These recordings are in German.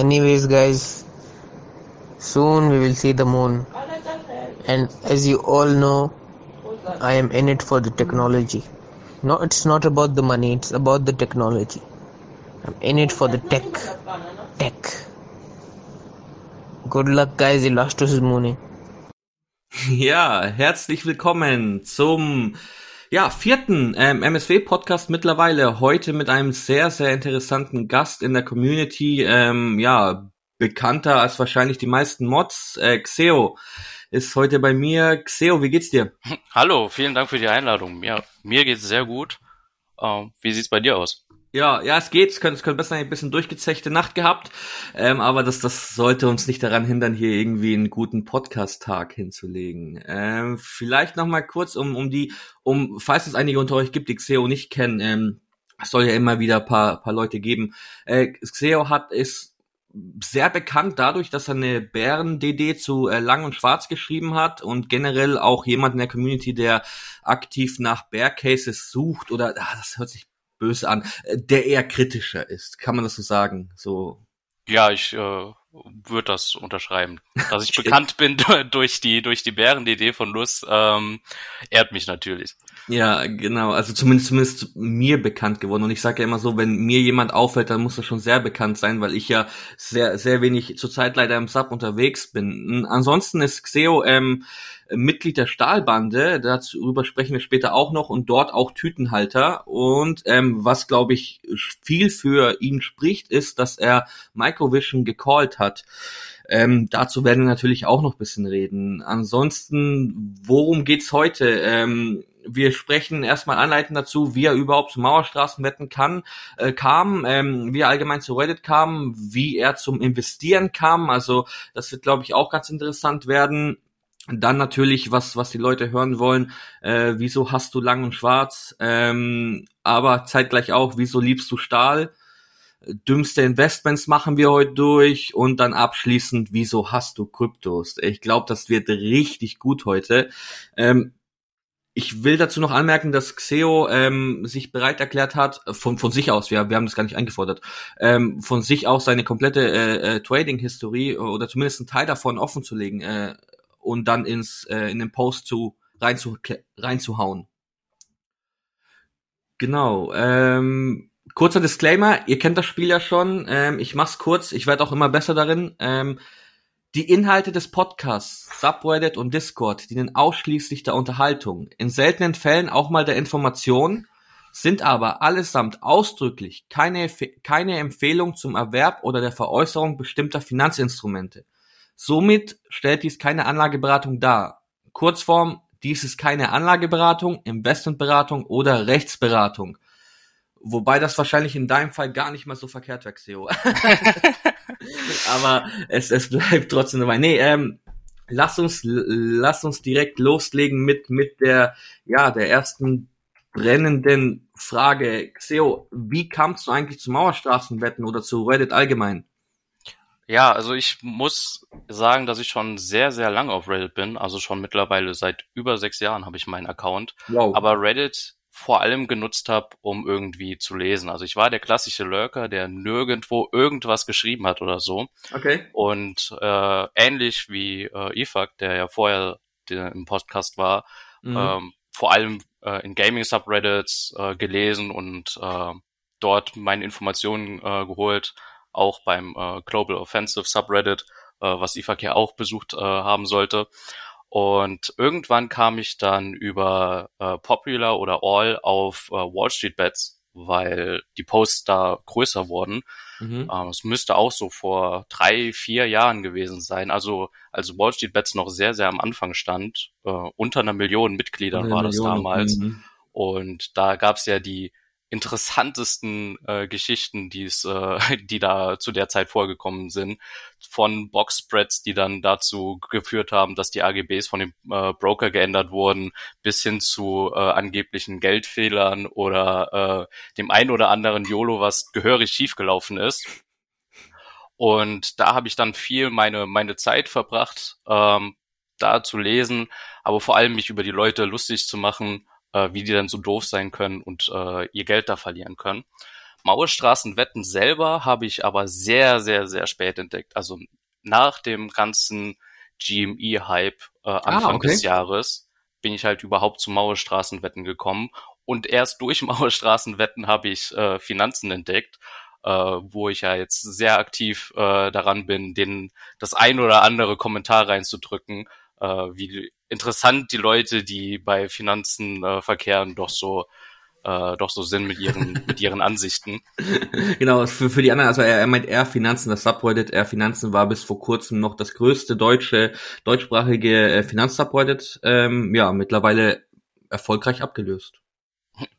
Anyways, guys, soon we will see the moon. And as you all know, I am in it for the technology. No, it's not about the money, it's about the technology. I'm in it for the tech. Tech. Good luck, guys. Illustrious mooning. Ja, herzlich willkommen zum ja, vierten ähm, MSW-Podcast mittlerweile. Heute mit einem sehr, sehr interessanten Gast in der Community. Ähm, ja, bekannter als wahrscheinlich die meisten Mods. Äh, Xeo ist heute bei mir. Xeo, wie geht's dir? Hallo, vielen Dank für die Einladung. Ja, mir geht's sehr gut. Ähm, wie sieht's bei dir aus? Ja, ja, es geht. Es könnte, es könnte besser ein bisschen durchgezechte Nacht gehabt. Ähm, aber das, das sollte uns nicht daran hindern, hier irgendwie einen guten Podcast-Tag hinzulegen. Ähm, vielleicht noch mal kurz, um, um die, um, falls es einige unter euch gibt, die Xeo nicht kennen, ähm, es soll ja immer wieder paar, paar Leute geben. Äh, Xeo hat, ist sehr bekannt dadurch, dass er eine Bären-DD zu äh, Lang und Schwarz geschrieben hat und generell auch jemand in der Community, der aktiv nach Bear Cases sucht oder, ah, das hört sich böse an, äh, der eher kritischer ist. Kann man das so sagen? So. Ja, ich äh, würde das unterschreiben. Dass ich bekannt bin durch die durch die Bären-DD von Luz, ähm, ehrt mich natürlich. Ja, genau. Also zumindest zumindest mir bekannt geworden. Und ich sage ja immer so, wenn mir jemand auffällt, dann muss er schon sehr bekannt sein, weil ich ja sehr sehr wenig zurzeit leider im Sub unterwegs bin. Ansonsten ist Xeo ähm, Mitglied der Stahlbande, darüber sprechen wir später auch noch, und dort auch Tütenhalter. Und ähm, was, glaube ich, viel für ihn spricht, ist, dass er Microvision gecallt hat. Ähm, dazu werden wir natürlich auch noch bisschen reden. Ansonsten, worum geht's heute? Ähm, wir sprechen erstmal anleitend dazu, wie er überhaupt zu Mauerstraßenwetten kann, äh, kam, ähm, wie er allgemein zu Reddit kam, wie er zum Investieren kam. Also das wird, glaube ich, auch ganz interessant werden. Dann natürlich, was, was die Leute hören wollen, äh, wieso hast du lang und schwarz, ähm, aber zeitgleich auch, wieso liebst du Stahl? Dümmste Investments machen wir heute durch und dann abschließend, wieso hast du Kryptos? Ich glaube, das wird richtig gut heute. Ähm, ich will dazu noch anmerken, dass Xeo ähm, sich bereit erklärt hat, von, von sich aus, wir, wir haben das gar nicht eingefordert, ähm, von sich aus seine komplette äh, äh, Trading-Historie oder zumindest einen Teil davon offen zu legen. Äh, und dann ins äh, in den Post zu rein zu reinzuhauen. Genau. Ähm, kurzer Disclaimer: Ihr kennt das Spiel ja schon. Ähm, ich mach's kurz. Ich werde auch immer besser darin. Ähm, die Inhalte des Podcasts, Subreddit und Discord dienen ausschließlich der Unterhaltung, in seltenen Fällen auch mal der Information, sind aber allesamt ausdrücklich keine, keine Empfehlung zum Erwerb oder der Veräußerung bestimmter Finanzinstrumente. Somit stellt dies keine Anlageberatung dar. Kurzform, dies ist keine Anlageberatung, Investmentberatung oder Rechtsberatung. Wobei das wahrscheinlich in deinem Fall gar nicht mal so verkehrt wäre, Xeo. Aber es, es bleibt trotzdem dabei. Nee, ähm, lass uns, lass uns direkt loslegen mit, mit der, ja, der ersten brennenden Frage. Xeo, wie kamst du eigentlich zu Mauerstraßenwetten oder zu Reddit allgemein? Ja, also ich muss sagen, dass ich schon sehr, sehr lange auf Reddit bin. Also schon mittlerweile seit über sechs Jahren habe ich meinen Account. Wow. Aber Reddit vor allem genutzt habe, um irgendwie zu lesen. Also ich war der klassische Lurker, der nirgendwo irgendwas geschrieben hat oder so. Okay. Und äh, ähnlich wie äh, Ifak, der ja vorher der im Podcast war, mhm. ähm, vor allem äh, in Gaming-Subreddits äh, gelesen und äh, dort meine Informationen äh, geholt auch beim äh, Global Offensive Subreddit, äh, was IFAK ja auch besucht äh, haben sollte. Und irgendwann kam ich dann über äh, Popular oder All auf äh, Wall Street Bets, weil die Posts da größer wurden. Mhm. Ähm, es müsste auch so vor drei, vier Jahren gewesen sein. Also als Wall Street Bets noch sehr, sehr am Anfang stand. Äh, unter einer Million Mitgliedern war Million. das damals. Mhm. Und da gab's ja die interessantesten äh, Geschichten, die es, äh, die da zu der Zeit vorgekommen sind, von Box-Spreads, die dann dazu geführt haben, dass die AGBs von dem äh, Broker geändert wurden, bis hin zu äh, angeblichen Geldfehlern oder äh, dem ein oder anderen YOLO, was gehörig schiefgelaufen ist. Und da habe ich dann viel meine meine Zeit verbracht, ähm, da zu lesen, aber vor allem mich über die Leute lustig zu machen, äh, wie die dann so doof sein können und äh, ihr Geld da verlieren können. Mauerstraßenwetten selber habe ich aber sehr, sehr, sehr spät entdeckt. Also nach dem ganzen GME-Hype äh, Anfang ah, okay. des Jahres bin ich halt überhaupt zu Mauerstraßenwetten gekommen. Und erst durch Mauerstraßenwetten habe ich äh, Finanzen entdeckt, äh, wo ich ja jetzt sehr aktiv äh, daran bin, den das ein oder andere Kommentar reinzudrücken, äh, wie interessant die Leute, die bei Finanzen äh, verkehren, doch so äh, doch so sind mit ihren mit ihren Ansichten. genau, für, für die anderen, also er, er meint er Finanzen, das Subreddit er Finanzen war bis vor kurzem noch das größte deutsche deutschsprachige äh, Finanzsubreddit, ähm, ja mittlerweile erfolgreich abgelöst.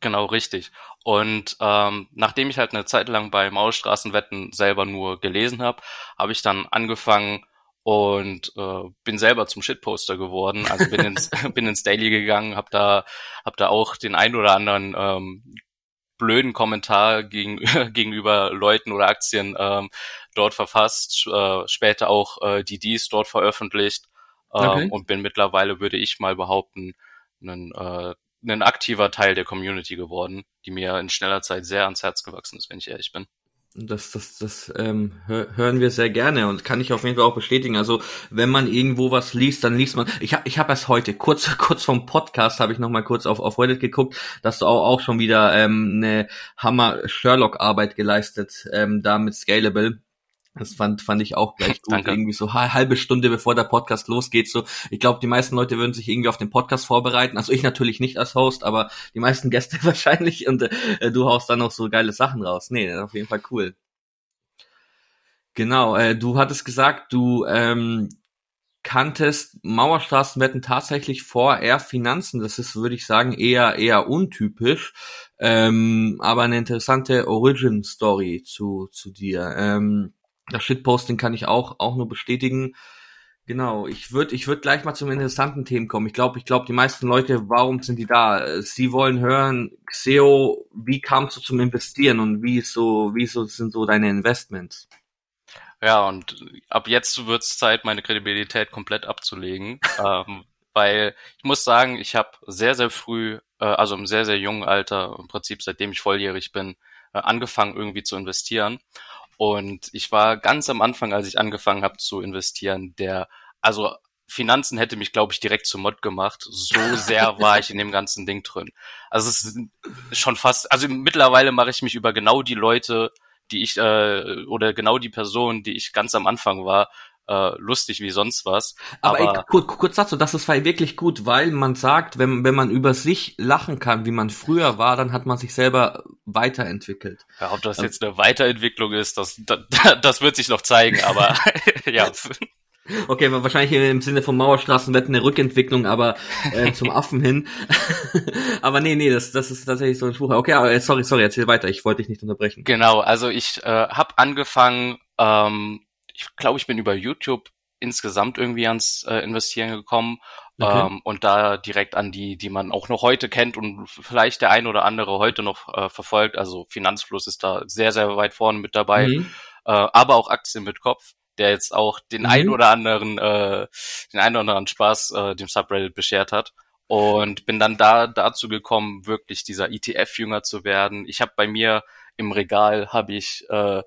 Genau, richtig. Und ähm, nachdem ich halt eine Zeit lang bei Maulstraßenwetten selber nur gelesen habe, habe ich dann angefangen und äh, bin selber zum Shitposter geworden. Also bin ins bin ins Daily gegangen, habe da hab da auch den ein oder anderen ähm, blöden Kommentar gegen, gegenüber Leuten oder Aktien ähm, dort verfasst, äh, später auch äh, die Ds dort veröffentlicht ähm, okay. und bin mittlerweile, würde ich mal behaupten, ein äh, ein aktiver Teil der Community geworden, die mir in schneller Zeit sehr ans Herz gewachsen ist, wenn ich ehrlich bin. Das, das, das ähm, hören wir sehr gerne und kann ich auf jeden Fall auch bestätigen. Also wenn man irgendwo was liest, dann liest man. Ich habe ich hab erst heute kurz kurz vom Podcast habe ich noch mal kurz auf auf Reddit geguckt, dass du auch auch schon wieder ähm, eine Hammer Sherlock Arbeit geleistet ähm, da mit Scalable. Das fand, fand ich auch gleich gut. Danke. Irgendwie so halbe Stunde bevor der Podcast losgeht. So, ich glaube, die meisten Leute würden sich irgendwie auf den Podcast vorbereiten. Also ich natürlich nicht als Host, aber die meisten Gäste wahrscheinlich. Und äh, du haust dann noch so geile Sachen raus. Nee, auf jeden Fall cool. Genau, äh, du hattest gesagt, du ähm, kanntest Mauerstraßenwetten tatsächlich vor eher Finanzen. Das ist, würde ich sagen, eher eher untypisch. Ähm, aber eine interessante Origin Story zu zu dir. Ähm, das Shitposting kann ich auch, auch nur bestätigen. Genau, ich würde ich würd gleich mal zum interessanten Themen kommen. Ich glaube, ich glaube, die meisten Leute, warum sind die da? Sie wollen hören, Xeo, wie kamst du zum Investieren und wie ist so, wie so sind so deine Investments? Ja, und ab jetzt wird es Zeit, meine Kredibilität komplett abzulegen. ähm, weil ich muss sagen, ich habe sehr, sehr früh, äh, also im sehr, sehr jungen Alter, im Prinzip seitdem ich volljährig bin, äh, angefangen irgendwie zu investieren. Und ich war ganz am Anfang, als ich angefangen habe zu investieren, der, also Finanzen hätte mich, glaube ich, direkt zum Mod gemacht. So sehr war ich in dem ganzen Ding drin. Also es ist schon fast, also mittlerweile mache ich mich über genau die Leute, die ich, äh, oder genau die Person, die ich ganz am Anfang war, äh, lustig wie sonst was. Aber, aber ey, kurz, kurz dazu, das ist wirklich gut, weil man sagt, wenn, wenn man über sich lachen kann, wie man früher war, dann hat man sich selber weiterentwickelt. Ja, ob das jetzt eine Weiterentwicklung ist, das, das, das wird sich noch zeigen, aber ja. Okay, wahrscheinlich im Sinne von Mauerstraßenwetten eine Rückentwicklung, aber äh, zum Affen hin. aber nee, nee, das, das ist tatsächlich so ein Spruch. Okay, aber, sorry, sorry, erzähl weiter. Ich wollte dich nicht unterbrechen. Genau, also ich äh, habe angefangen, ähm, ich glaube, ich bin über YouTube insgesamt irgendwie ans äh, Investieren gekommen okay. ähm, und da direkt an die, die man auch noch heute kennt und vielleicht der ein oder andere heute noch äh, verfolgt. Also Finanzfluss ist da sehr, sehr weit vorne mit dabei, mhm. äh, aber auch Aktien mit Kopf, der jetzt auch den mhm. ein oder anderen, äh, den ein oder anderen Spaß äh, dem Subreddit beschert hat. Und bin dann da dazu gekommen, wirklich dieser ETF-Jünger zu werden. Ich habe bei mir im Regal habe ich äh,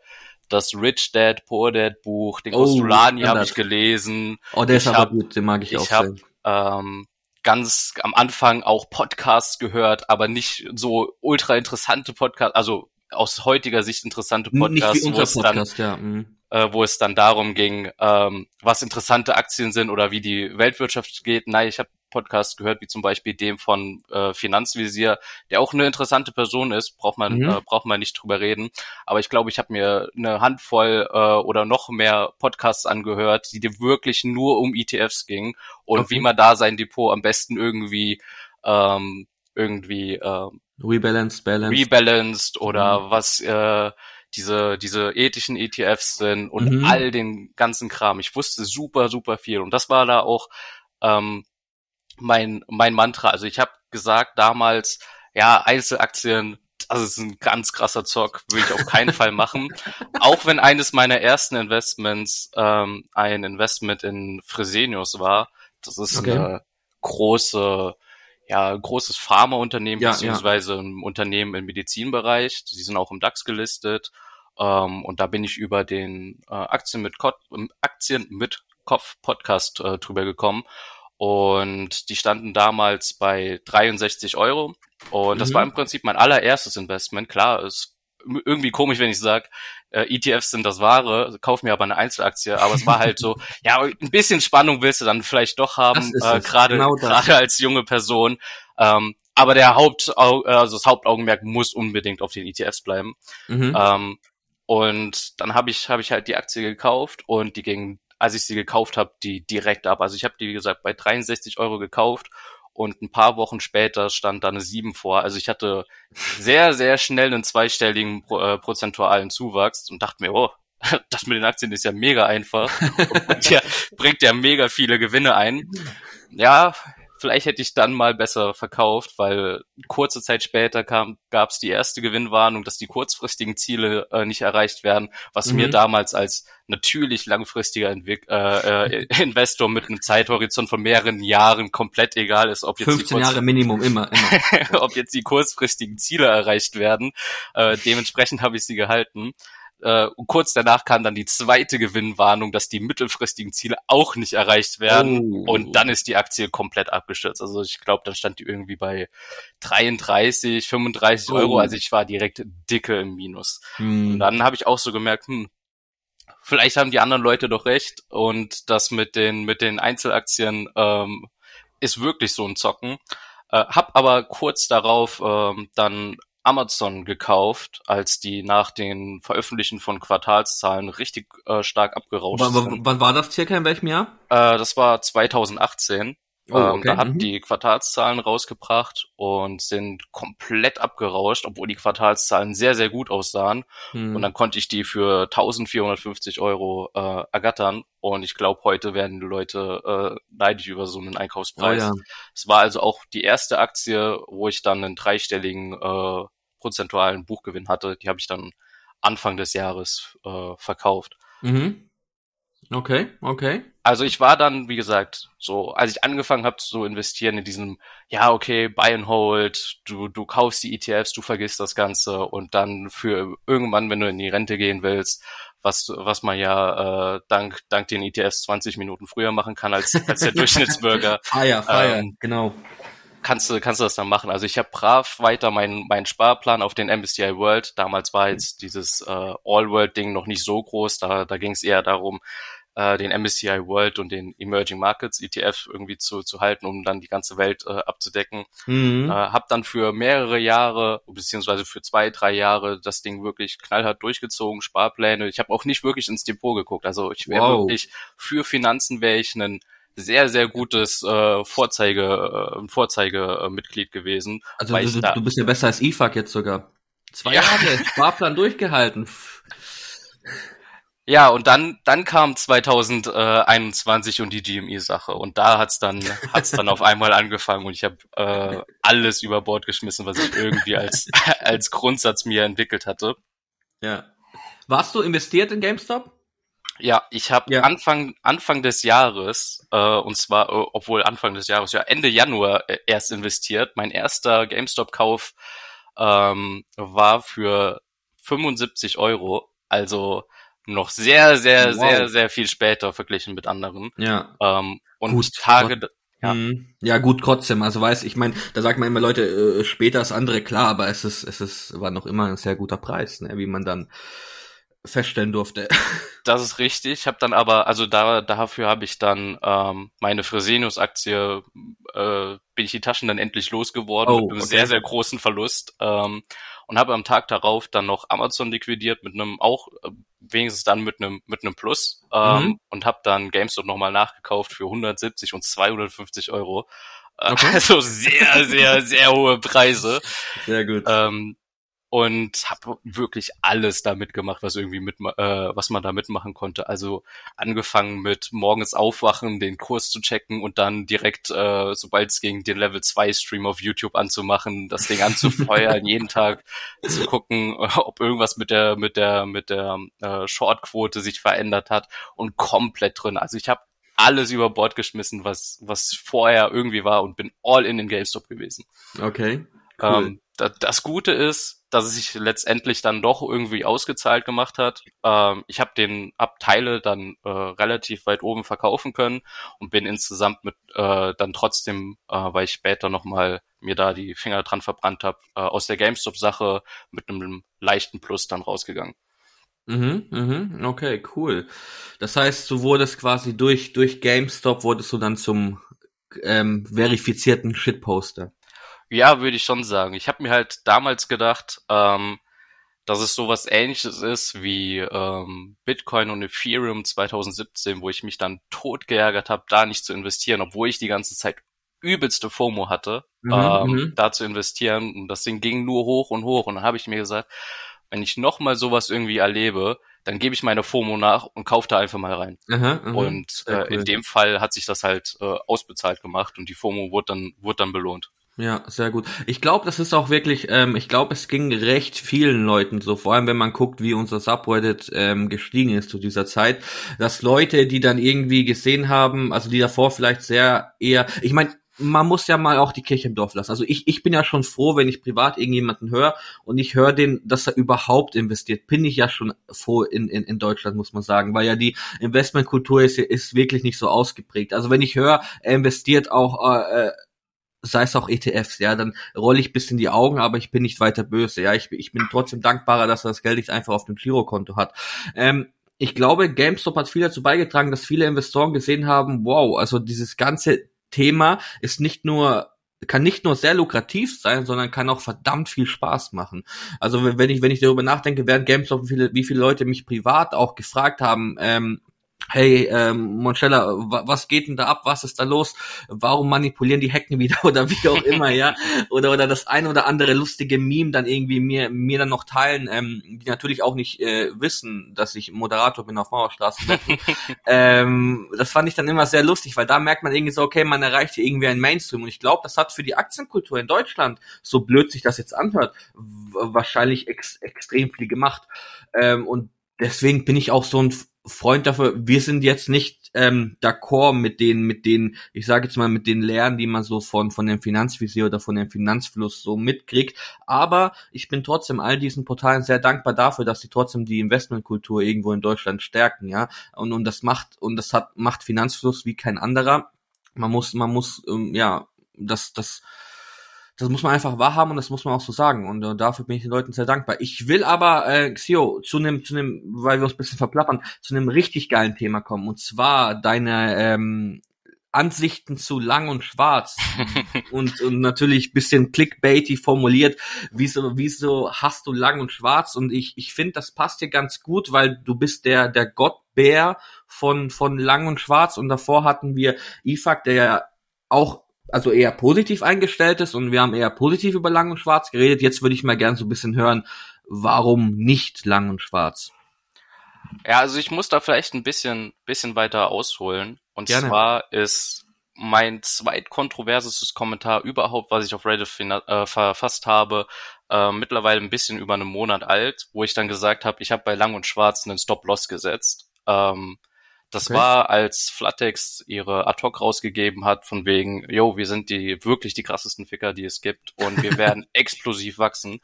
das Rich Dad Poor Dad Buch, den oh, Kostolani habe ich gelesen. Oh, der ist aber gut, den mag ich, ich auch Ich habe ähm, ganz am Anfang auch Podcasts gehört, aber nicht so ultra interessante Podcasts, also aus heutiger Sicht interessante Podcasts, wo es Podcast, dann, ja. mhm. äh, wo es dann darum ging, ähm, was interessante Aktien sind oder wie die Weltwirtschaft geht. Nein, ich habe Podcasts gehört, wie zum Beispiel dem von äh, Finanzvisier, der auch eine interessante Person ist, braucht man, mhm. äh, braucht man nicht drüber reden. Aber ich glaube, ich habe mir eine Handvoll äh, oder noch mehr Podcasts angehört, die dir wirklich nur um ETFs ging und okay. wie man da sein Depot am besten irgendwie ähm, irgendwie äh, rebalanced, balanced. rebalanced oder mhm. was äh, diese, diese ethischen ETFs sind und mhm. all den ganzen Kram. Ich wusste super, super viel. Und das war da auch ähm, mein, mein Mantra. Also ich habe gesagt damals, ja, Einzelaktien, das ist ein ganz krasser Zock, würde ich auf keinen Fall machen. Auch wenn eines meiner ersten Investments ähm, ein Investment in Fresenius war. Das ist okay. eine große ja, großes Pharmaunternehmen ja, beziehungsweise ja. ein Unternehmen im Medizinbereich. Sie sind auch im DAX gelistet. Ähm, und da bin ich über den äh, Aktien mit Ko Aktien mit Kopf Podcast äh, drüber gekommen. Und die standen damals bei 63 Euro. Und das mhm. war im Prinzip mein allererstes Investment. Klar, ist irgendwie komisch, wenn ich sage, äh, ETFs sind das Wahre, kauf mir aber eine Einzelaktie. Aber es war halt so, ja, ein bisschen Spannung willst du dann vielleicht doch haben, äh, gerade genau gerade als junge Person. Ähm, aber der Haupt, also das Hauptaugenmerk muss unbedingt auf den ETFs bleiben. Mhm. Ähm, und dann habe ich habe ich halt die Aktie gekauft und die ging, als ich sie gekauft habe, die direkt ab. Also ich habe die wie gesagt bei 63 Euro gekauft und ein paar Wochen später stand da eine 7 vor. Also ich hatte sehr, sehr schnell einen zweistelligen äh, prozentualen Zuwachs und dachte mir, oh, das mit den Aktien ist ja mega einfach. bringt, ja, bringt ja mega viele Gewinne ein. Ja, vielleicht hätte ich dann mal besser verkauft, weil kurze Zeit später kam, gab es die erste Gewinnwarnung, dass die kurzfristigen Ziele äh, nicht erreicht werden, was mhm. mir damals als natürlich langfristiger Entwick äh, äh, Investor mit einem Zeithorizont von mehreren Jahren komplett egal ist, ob jetzt 15 Jahre Minimum immer, immer. ob jetzt die kurzfristigen Ziele erreicht werden. Äh, dementsprechend habe ich sie gehalten. Äh, und kurz danach kam dann die zweite Gewinnwarnung, dass die mittelfristigen Ziele auch nicht erreicht werden. Oh. Und dann ist die Aktie komplett abgestürzt. Also ich glaube, dann stand die irgendwie bei 33, 35 oh. Euro. Also ich war direkt dicke im Minus. Hm. Und dann habe ich auch so gemerkt, hm, vielleicht haben die anderen Leute doch recht. Und das mit den, mit den Einzelaktien ähm, ist wirklich so ein Zocken. Äh, hab aber kurz darauf ähm, dann Amazon gekauft, als die nach den Veröffentlichen von Quartalszahlen richtig äh, stark abgerauscht w sind. Wann war das circa, in welchem Jahr? Äh, das war 2018. Oh, ähm, okay. da hatten mhm. die Quartalszahlen rausgebracht und sind komplett abgerauscht, obwohl die Quartalszahlen sehr, sehr gut aussahen. Mhm. Und dann konnte ich die für 1450 Euro äh, ergattern. Und ich glaube, heute werden die Leute äh, neidisch über so einen Einkaufspreis. Oh, ja. Es war also auch die erste Aktie, wo ich dann einen dreistelligen äh, prozentualen Buchgewinn hatte. Die habe ich dann Anfang des Jahres äh, verkauft. Mhm. Okay, okay. Also ich war dann, wie gesagt, so, als ich angefangen habe zu investieren in diesem, ja, okay, buy and hold, du, du kaufst die ETFs, du vergisst das Ganze und dann für irgendwann, wenn du in die Rente gehen willst, was, was man ja äh, dank, dank den ETFs 20 Minuten früher machen kann als, als der Durchschnittsbürger. feier, feier, ähm, genau kannst du, kannst du das dann machen. Also ich habe brav weiter meinen mein Sparplan auf den MSCI World. Damals war jetzt dieses äh, All-World-Ding noch nicht so groß. Da, da ging es eher darum, äh, den MSCI World und den Emerging Markets ETF irgendwie zu, zu halten, um dann die ganze Welt äh, abzudecken. Mhm. Äh, hab dann für mehrere Jahre, beziehungsweise für zwei, drei Jahre das Ding wirklich knallhart durchgezogen, Sparpläne. Ich habe auch nicht wirklich ins Depot geguckt. Also ich wäre wow. wirklich für Finanzen wäre ich ein sehr, sehr gutes äh, Vorzeige, äh, Vorzeigemitglied gewesen. Also du, du, bist ja besser als IFAC jetzt sogar. Zwei ja. Jahre Sparplan durchgehalten. Ja, und dann, dann kam 2021 und die GME-Sache. Und da hat's dann, hat's dann auf einmal angefangen und ich habe äh, alles über Bord geschmissen, was ich irgendwie als, als Grundsatz mir entwickelt hatte. Ja. Warst du investiert in GameStop? Ja, ich habe ja. Anfang Anfang des Jahres äh, und zwar äh, obwohl Anfang des Jahres ja Ende Januar äh, erst investiert. Mein erster GameStop-Kauf ähm, war für 75 Euro, also noch sehr sehr wow. sehr sehr viel später verglichen mit anderen. Ja. Ähm, und Gut. Tage ja. Mhm. ja gut trotzdem also weiß ich meine da sagt man immer Leute äh, später ist andere klar aber es ist es ist war noch immer ein sehr guter Preis ne wie man dann feststellen durfte. Das ist richtig. Ich habe dann aber, also da dafür habe ich dann ähm, meine Fresenius-Aktie, äh, bin ich die Taschen dann endlich losgeworden oh, mit einem okay. sehr, sehr großen Verlust. Ähm, und habe am Tag darauf dann noch Amazon liquidiert mit einem auch äh, wenigstens dann mit einem mit einem Plus ähm, mhm. und habe dann GameStop nochmal nachgekauft für 170 und 250 Euro. Okay. Also sehr sehr sehr hohe Preise. Sehr gut. Ähm, und habe wirklich alles da mitgemacht, was irgendwie mit, äh, was man da mitmachen konnte. Also angefangen mit morgens aufwachen, den Kurs zu checken und dann direkt, äh, sobald es ging, den Level 2 Stream auf YouTube anzumachen, das Ding anzufeuern, jeden Tag zu gucken, ob irgendwas mit der mit der mit der äh, Shortquote sich verändert hat und komplett drin. Also ich habe alles über Bord geschmissen, was, was vorher irgendwie war und bin all in den GameStop gewesen. Okay. Cool. Ähm, da, das Gute ist, dass es sich letztendlich dann doch irgendwie ausgezahlt gemacht hat. Ähm, ich habe den Abteile dann äh, relativ weit oben verkaufen können und bin insgesamt mit äh, dann trotzdem, äh, weil ich später nochmal mir da die Finger dran verbrannt habe, äh, aus der GameStop-Sache mit einem leichten Plus dann rausgegangen. Mhm, mhm, okay, cool. Das heißt, du wurdest quasi durch, durch GameStop wurdest du dann zum ähm, verifizierten Shitposter. Ja, würde ich schon sagen. Ich habe mir halt damals gedacht, ähm, dass es sowas ähnliches ist wie ähm, Bitcoin und Ethereum 2017, wo ich mich dann tot geärgert habe, da nicht zu investieren, obwohl ich die ganze Zeit übelste FOMO hatte, mhm, ähm, mhm. da zu investieren. Und das Ding ging nur hoch und hoch. Und dann habe ich mir gesagt, wenn ich nochmal sowas irgendwie erlebe, dann gebe ich meine FOMO nach und kaufe da einfach mal rein. Aha, aha, und äh, cool. in dem Fall hat sich das halt äh, ausbezahlt gemacht und die FOMO wurde dann, wurde dann belohnt. Ja, sehr gut. Ich glaube, das ist auch wirklich, ähm, ich glaube, es ging recht vielen Leuten so, vor allem wenn man guckt, wie unser Subreddit ähm, gestiegen ist zu dieser Zeit, dass Leute, die dann irgendwie gesehen haben, also die davor vielleicht sehr eher, ich meine, man muss ja mal auch die Kirche im Dorf lassen. Also ich, ich bin ja schon froh, wenn ich privat irgendjemanden höre und ich höre den, dass er überhaupt investiert. Bin ich ja schon froh in, in, in Deutschland, muss man sagen, weil ja die Investmentkultur ist, ist wirklich nicht so ausgeprägt. Also wenn ich höre, er investiert auch äh, sei es auch ETFs, ja, dann rolle ich bis in die Augen, aber ich bin nicht weiter böse, ja, ich, ich bin trotzdem dankbarer, dass er das Geld nicht einfach auf dem Girokonto hat. Ähm, ich glaube, GameStop hat viel dazu beigetragen, dass viele Investoren gesehen haben, wow, also dieses ganze Thema ist nicht nur kann nicht nur sehr lukrativ sein, sondern kann auch verdammt viel Spaß machen. Also wenn ich wenn ich darüber nachdenke, während GameStop viele, wie viele Leute mich privat auch gefragt haben, ähm, hey, ähm, Monchella, was geht denn da ab? Was ist da los? Warum manipulieren die Hacken wieder oder wie auch immer, ja? Oder oder das ein oder andere lustige Meme dann irgendwie mir mir dann noch teilen, ähm, die natürlich auch nicht äh, wissen, dass ich Moderator bin auf Mauerstraße. ähm, das fand ich dann immer sehr lustig, weil da merkt man irgendwie so, okay, man erreicht hier irgendwie einen Mainstream und ich glaube, das hat für die Aktienkultur in Deutschland, so blöd sich das jetzt anhört, wahrscheinlich ex extrem viel gemacht. Ähm, und deswegen bin ich auch so ein Freund dafür, wir sind jetzt nicht ähm, d'accord mit den, mit den, ich sage jetzt mal, mit den Lehren, die man so von, von dem Finanzvisier oder von dem Finanzfluss so mitkriegt. Aber ich bin trotzdem all diesen Portalen sehr dankbar dafür, dass sie trotzdem die Investmentkultur irgendwo in Deutschland stärken, ja. Und, und das macht, und das hat, macht Finanzfluss wie kein anderer. Man muss, man muss, ähm, ja, das, das, das muss man einfach wahrhaben und das muss man auch so sagen. Und äh, dafür bin ich den Leuten sehr dankbar. Ich will aber, äh, Xio, zu einem, zu einem, weil wir uns ein bisschen verplappern, zu einem richtig geilen Thema kommen. Und zwar deine ähm, Ansichten zu lang und schwarz und, und natürlich bisschen clickbaity formuliert, wieso, wieso hast du lang und schwarz und ich, ich finde, das passt dir ganz gut, weil du bist der, der Gottbär von, von lang und schwarz und davor hatten wir Ifak, der ja auch also eher positiv eingestellt ist und wir haben eher positiv über Lang und Schwarz geredet. Jetzt würde ich mal gern so ein bisschen hören, warum nicht Lang und Schwarz? Ja, also ich muss da vielleicht ein bisschen, bisschen weiter ausholen. Und Gerne. zwar ist mein zweitkontroversestes Kommentar überhaupt, was ich auf Reddit äh, verfasst habe, äh, mittlerweile ein bisschen über einen Monat alt, wo ich dann gesagt habe, ich habe bei Lang und Schwarz einen Stop-Loss gesetzt. Ähm, das okay. war, als Flatex ihre Ad-Hoc rausgegeben hat, von wegen, yo, wir sind die wirklich die krassesten Ficker, die es gibt und wir werden explosiv wachsen.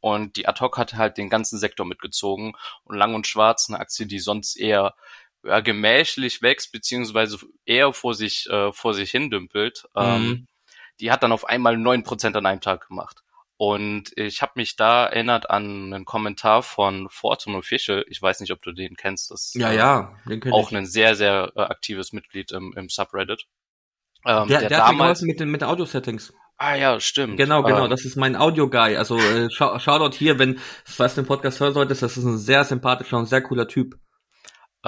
Und die Ad-Hoc hat halt den ganzen Sektor mitgezogen und Lang und Schwarz, eine Aktie, die sonst eher ja, gemächlich wächst, beziehungsweise eher vor sich, äh, vor sich hin dümpelt, ähm, mhm. ähm, die hat dann auf einmal neun Prozent an einem Tag gemacht. Und ich habe mich da erinnert an einen Kommentar von Fortune Official. Ich weiß nicht, ob du den kennst. Das ist ja, ja, den kenn auch ich. ein sehr, sehr äh, aktives Mitglied im, im Subreddit. Ähm, der, der, der damals mit den mit Audio-Settings. Ah ja, stimmt. Genau, genau, ähm, das ist mein Audio-Guy. Also äh, schau, schau dort hier, wenn falls du den Podcast hören solltest, das ist ein sehr sympathischer und sehr cooler Typ.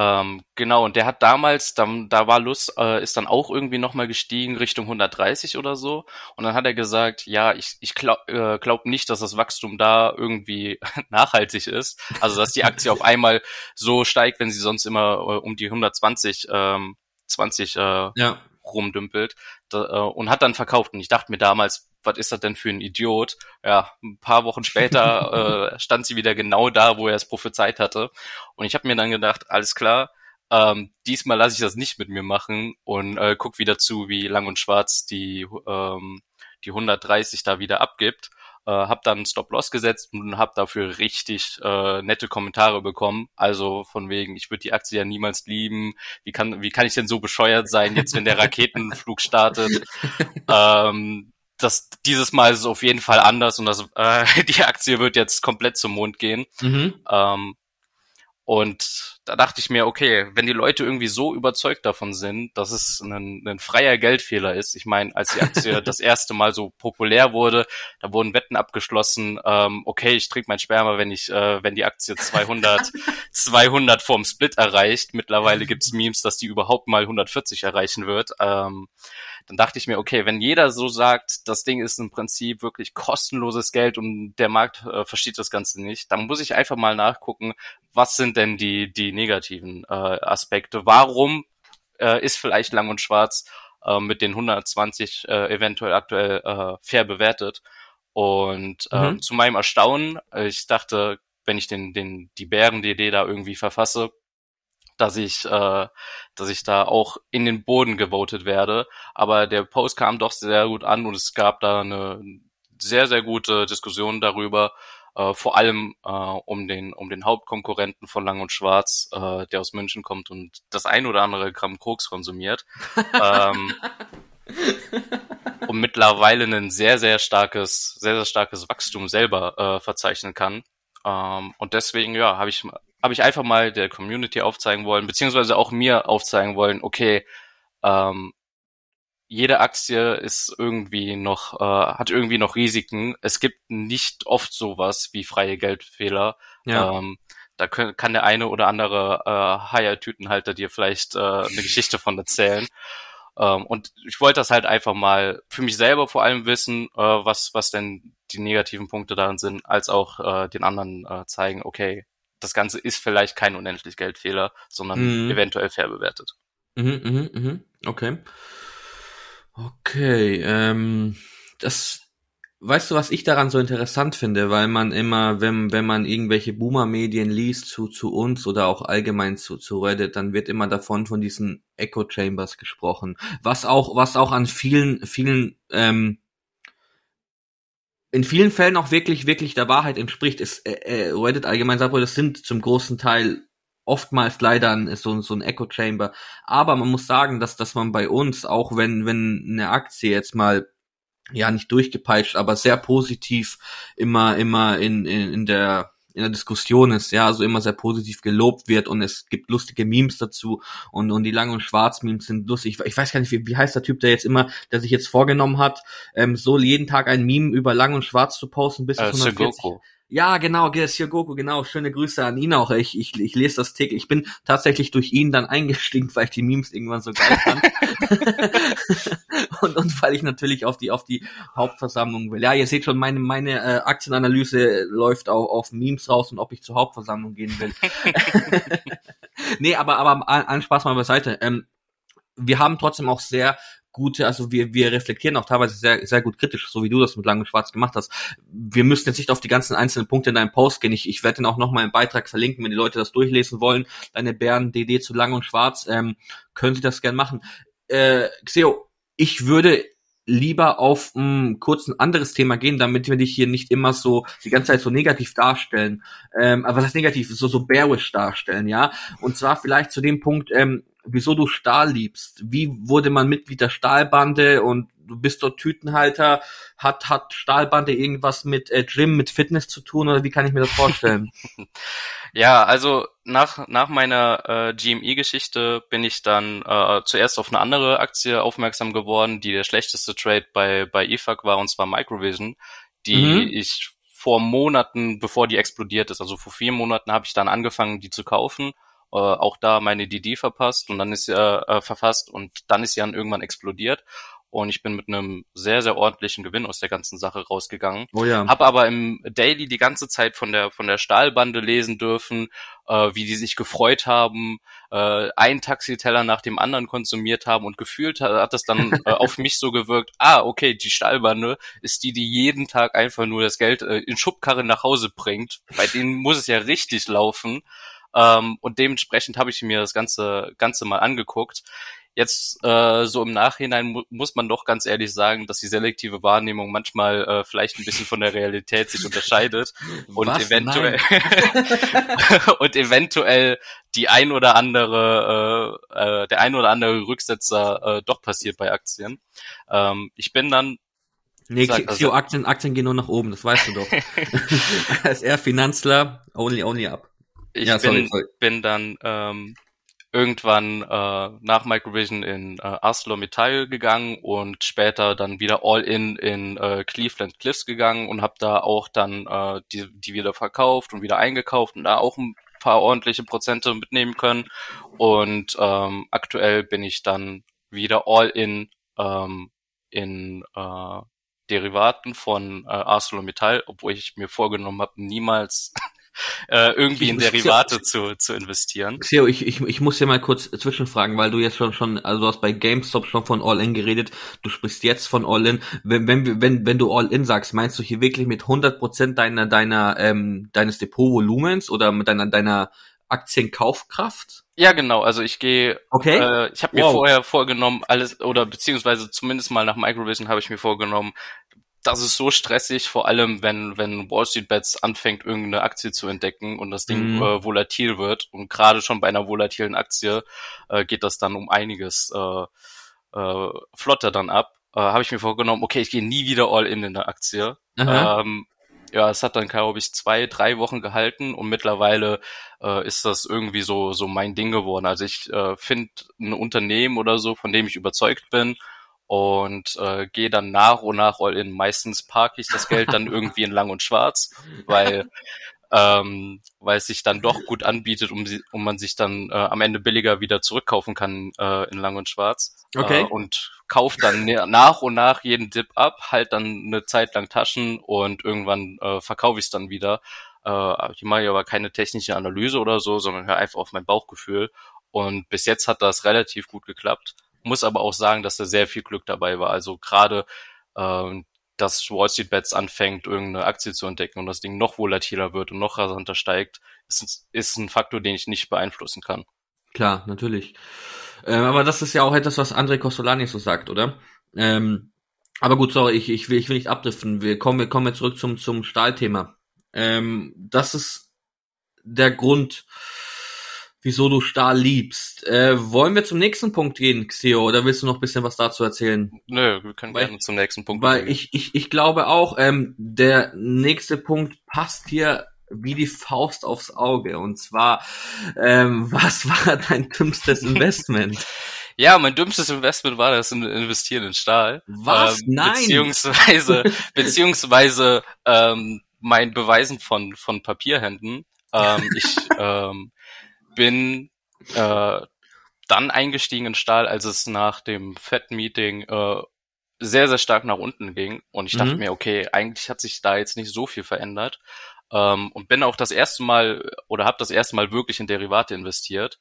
Ähm, genau, und der hat damals, dann, da war Lust, äh, ist dann auch irgendwie nochmal gestiegen Richtung 130 oder so. Und dann hat er gesagt, ja, ich, ich glaube äh, glaub nicht, dass das Wachstum da irgendwie nachhaltig ist. Also dass die Aktie auf einmal so steigt, wenn sie sonst immer äh, um die 120 ähm, 20 äh, ja. Rumdümpelt da, äh, und hat dann verkauft. Und ich dachte mir damals, was ist das denn für ein Idiot? Ja, ein paar Wochen später äh, stand sie wieder genau da, wo er es prophezeit hatte. Und ich habe mir dann gedacht, alles klar, ähm, diesmal lasse ich das nicht mit mir machen und äh, guck wieder zu, wie Lang und Schwarz die ähm, die 130 da wieder abgibt äh, habe dann Stop-Loss gesetzt und habe dafür richtig äh, nette Kommentare bekommen. Also von wegen, ich würde die Aktie ja niemals lieben. Wie kann, wie kann ich denn so bescheuert sein, jetzt wenn der Raketenflug startet? ähm, das, dieses Mal ist es auf jeden Fall anders und das, äh, die Aktie wird jetzt komplett zum Mond gehen. Mhm. Ähm, und da dachte ich mir, okay, wenn die Leute irgendwie so überzeugt davon sind, dass es ein, ein freier Geldfehler ist. Ich meine, als die Aktie das erste Mal so populär wurde, da wurden Wetten abgeschlossen. Ähm, okay, ich trinke mein Sperma, wenn ich, äh, wenn die Aktie 200, 200 vorm Split erreicht. Mittlerweile gibt's Memes, dass die überhaupt mal 140 erreichen wird. Ähm, dann dachte ich mir, okay, wenn jeder so sagt, das Ding ist im Prinzip wirklich kostenloses Geld und der Markt äh, versteht das Ganze nicht, dann muss ich einfach mal nachgucken, was sind denn die, die negativen äh, Aspekte? Warum äh, ist vielleicht Lang und Schwarz äh, mit den 120 äh, eventuell aktuell äh, fair bewertet? Und äh, mhm. zu meinem Erstaunen, ich dachte, wenn ich den, den, die Bären-DD da irgendwie verfasse, dass ich, äh, dass ich da auch in den Boden gewotet werde. Aber der Post kam doch sehr gut an und es gab da eine sehr, sehr gute Diskussion darüber, äh, vor allem äh, um den um den Hauptkonkurrenten von Lang und Schwarz, äh, der aus München kommt und das ein oder andere Gramm Koks konsumiert. ähm, und mittlerweile ein sehr, sehr starkes, sehr, sehr starkes Wachstum selber äh, verzeichnen kann. Ähm, und deswegen, ja, habe ich habe ich einfach mal der Community aufzeigen wollen, beziehungsweise auch mir aufzeigen wollen, okay, ähm, jede Aktie ist irgendwie noch, äh, hat irgendwie noch Risiken. Es gibt nicht oft sowas wie freie Geldfehler. Ja. Ähm, da können, kann der eine oder andere äh, Haier-Tütenhalter dir vielleicht äh, eine Geschichte von erzählen. Ähm, und ich wollte das halt einfach mal für mich selber vor allem wissen, äh, was, was denn die negativen Punkte daran sind, als auch äh, den anderen äh, zeigen, okay, das Ganze ist vielleicht kein unendlich Geldfehler, sondern mhm. eventuell fair bewertet. Mhm, mhm, mhm. Okay. Okay, ähm, das, weißt du, was ich daran so interessant finde, weil man immer, wenn, wenn man irgendwelche Boomer-Medien liest zu, zu uns oder auch allgemein zu, zu Reddit, dann wird immer davon von diesen Echo Chambers gesprochen, was auch, was auch an vielen, vielen, ähm, in vielen Fällen auch wirklich, wirklich der Wahrheit entspricht, ist äh, äh, Reddit allgemein sagt, das sind zum großen Teil oftmals leider ein, so, so ein Echo Chamber. Aber man muss sagen, dass, dass man bei uns, auch wenn, wenn eine Aktie jetzt mal ja nicht durchgepeitscht, aber sehr positiv immer, immer in, in, in der in der Diskussion ist, ja, also immer sehr positiv gelobt wird und es gibt lustige Memes dazu und, und die Lang- und Schwarz-Memes sind lustig. Ich, ich weiß gar nicht, wie, wie heißt der Typ, der jetzt immer, der sich jetzt vorgenommen hat, ähm, so jeden Tag ein Meme über Lang und Schwarz zu posten bis äh, 140. Ja, genau, Goku, genau. Schöne Grüße an ihn auch. Ich, ich, ich lese das täglich. Ich bin tatsächlich durch ihn dann eingestiegen, weil ich die Memes irgendwann so geil fand. und, und weil ich natürlich auf die, auf die Hauptversammlung will. Ja, ihr seht schon, meine, meine äh, Aktienanalyse läuft auch auf Memes raus und ob ich zur Hauptversammlung gehen will. nee, aber, aber an, an Spaß mal beiseite. Ähm, wir haben trotzdem auch sehr gute, also wir, wir reflektieren auch teilweise sehr, sehr gut kritisch, so wie du das mit Lang und Schwarz gemacht hast. Wir müssen jetzt nicht auf die ganzen einzelnen Punkte in deinem Post gehen. Ich, ich werde den auch nochmal im Beitrag verlinken, wenn die Leute das durchlesen wollen. Deine Bären DD zu Lang und Schwarz, ähm, können sie das gern machen. Äh, Xeo, ich würde lieber auf ein kurz ein anderes Thema gehen, damit wir dich hier nicht immer so die ganze Zeit so negativ darstellen. Ähm, aber was heißt negativ? So so bearish darstellen, ja. Und zwar vielleicht zu dem Punkt, ähm, wieso du Stahl liebst. Wie wurde man Mitglied der Stahlbande und du bist dort Tütenhalter? Hat, hat Stahlbande irgendwas mit äh, Gym, mit Fitness zu tun oder wie kann ich mir das vorstellen? ja, also nach, nach meiner äh, GME-Geschichte bin ich dann äh, zuerst auf eine andere Aktie aufmerksam geworden, die der schlechteste Trade bei, bei EFAC war, und zwar Microvision, die mhm. ich vor Monaten, bevor die explodiert ist, also vor vier Monaten habe ich dann angefangen, die zu kaufen äh, auch da meine DD verpasst und dann ist äh, verfasst und dann ist sie dann irgendwann explodiert und ich bin mit einem sehr sehr ordentlichen Gewinn aus der ganzen Sache rausgegangen. Oh ja. Hab aber im Daily die ganze Zeit von der von der Stahlbande lesen dürfen, äh, wie die sich gefreut haben, äh, einen Taxiteller nach dem anderen konsumiert haben und gefühlt hat, hat das dann äh, auf mich so gewirkt. Ah, okay, die Stahlbande ist die, die jeden Tag einfach nur das Geld äh, in Schubkarre nach Hause bringt. Bei denen muss es ja richtig laufen. Ähm, und dementsprechend habe ich mir das ganze Ganze mal angeguckt. Jetzt äh, so im Nachhinein mu muss man doch ganz ehrlich sagen, dass die selektive Wahrnehmung manchmal äh, vielleicht ein bisschen von der Realität sich unterscheidet und Was? eventuell und eventuell die ein oder andere äh, äh, der ein oder andere Rücksetzer äh, doch passiert bei Aktien. Ähm, ich bin dann Nee, Sag, also- Aktien, Aktien gehen nur nach oben, das weißt du doch. Als er Finanzler, only, only up. Ich Ja, bin, sorry. bin dann ähm, irgendwann äh, nach Microvision in äh, ArcelorMittal gegangen und später dann wieder all in in äh, Cleveland Cliffs gegangen und habe da auch dann äh, die, die wieder verkauft und wieder eingekauft und da auch ein paar ordentliche Prozente mitnehmen können. Und ähm, aktuell bin ich dann wieder all in ähm, in äh, Derivaten von äh, ArcelorMittal, obwohl ich mir vorgenommen habe, niemals äh, irgendwie Ich in Derivate zu, zu investieren. Xio, ich, ich, ich muss dir mal kurz zwischenfragen, weil du jetzt schon, schon, also du hast bei GameStop schon von All-In geredet, du sprichst jetzt von All-In. Wenn, wenn, wenn, wenn du All-In sagst, meinst du hier wirklich mit 100% deiner, deiner, ähm, deines Depotvolumens oder mit deiner, deiner Aktienkaufkraft? Ja, genau. Also ich gehe, Okay. äh, ich habe mir Wow. vorher vorgenommen, alles oder beziehungsweise zumindest mal nach Microvision habe ich mir vorgenommen, das ist so stressig, vor allem wenn wenn Wall Street Bets anfängt irgendeine Aktie zu entdecken und das Ding Mhm. äh, volatil wird und gerade schon bei einer volatilen Aktie äh, geht das dann um einiges äh, äh, flotter dann ab. Äh, habe ich mir vorgenommen, okay, ich gehe nie wieder all in in der Aktie. Ähm, ja, es hat dann, glaube ich, zwei, drei Wochen gehalten und mittlerweile äh, ist das irgendwie so so mein Ding geworden. Also ich äh, finde ein Unternehmen oder so, von dem ich überzeugt bin und äh, gehe dann nach und nach all in. Meistens parke ich das Geld dann irgendwie in Lang und Schwarz, weil ähm, weil es sich dann doch gut anbietet, um, sie, um man sich dann äh, am Ende billiger wieder zurückkaufen kann äh, in Lang und Schwarz. Okay. Äh, und kauft dann ne- nach und nach jeden Dip ab, halt dann eine Zeit lang Taschen und irgendwann äh, verkaufe ich es dann wieder. Äh, ich mache aber keine technische Analyse oder so, sondern höre einfach auf mein Bauchgefühl. Und bis jetzt hat das relativ gut geklappt. Muss aber auch sagen, dass da sehr viel Glück dabei war. Also gerade ähm, dass Wall Street Bets anfängt, irgendeine Aktie zu entdecken und das Ding noch volatiler wird und noch rasanter steigt, ist, ist ein Faktor, den ich nicht beeinflussen kann. Klar, natürlich. Ähm, aber das ist ja auch etwas, was André Costolani so sagt, oder? Ähm, aber gut, sorry, ich, ich, will, ich will nicht abdriften. Wir kommen, wir kommen jetzt zurück zum, zum Stahlthema. Ähm, das ist der Grund, wieso du Stahl liebst. Äh, wollen wir zum nächsten Punkt gehen, Xeo, oder willst du noch ein bisschen was dazu erzählen? Nö, wir können Weil- gerne zum nächsten Punkt Weil gehen. ich, ich, ich glaube auch, ähm, der nächste Punkt passt hier wie die Faust aufs Auge. Und zwar, ähm, was war dein dümmstes Investment? Ja, mein dümmstes Investment war das in- Investieren in Stahl. Was? Ähm, Nein! Beziehungsweise, beziehungsweise ähm, mein Beweisen von, von Papierhänden. Ähm, ich ähm, bin äh, dann eingestiegen in Stahl, als es nach dem Fed-Meeting äh, sehr, sehr stark nach unten ging. Und ich dachte Mhm. mir, okay, eigentlich hat sich da jetzt nicht so viel verändert. Ähm, und bin auch das erste Mal oder habe das erste Mal wirklich in Derivate investiert.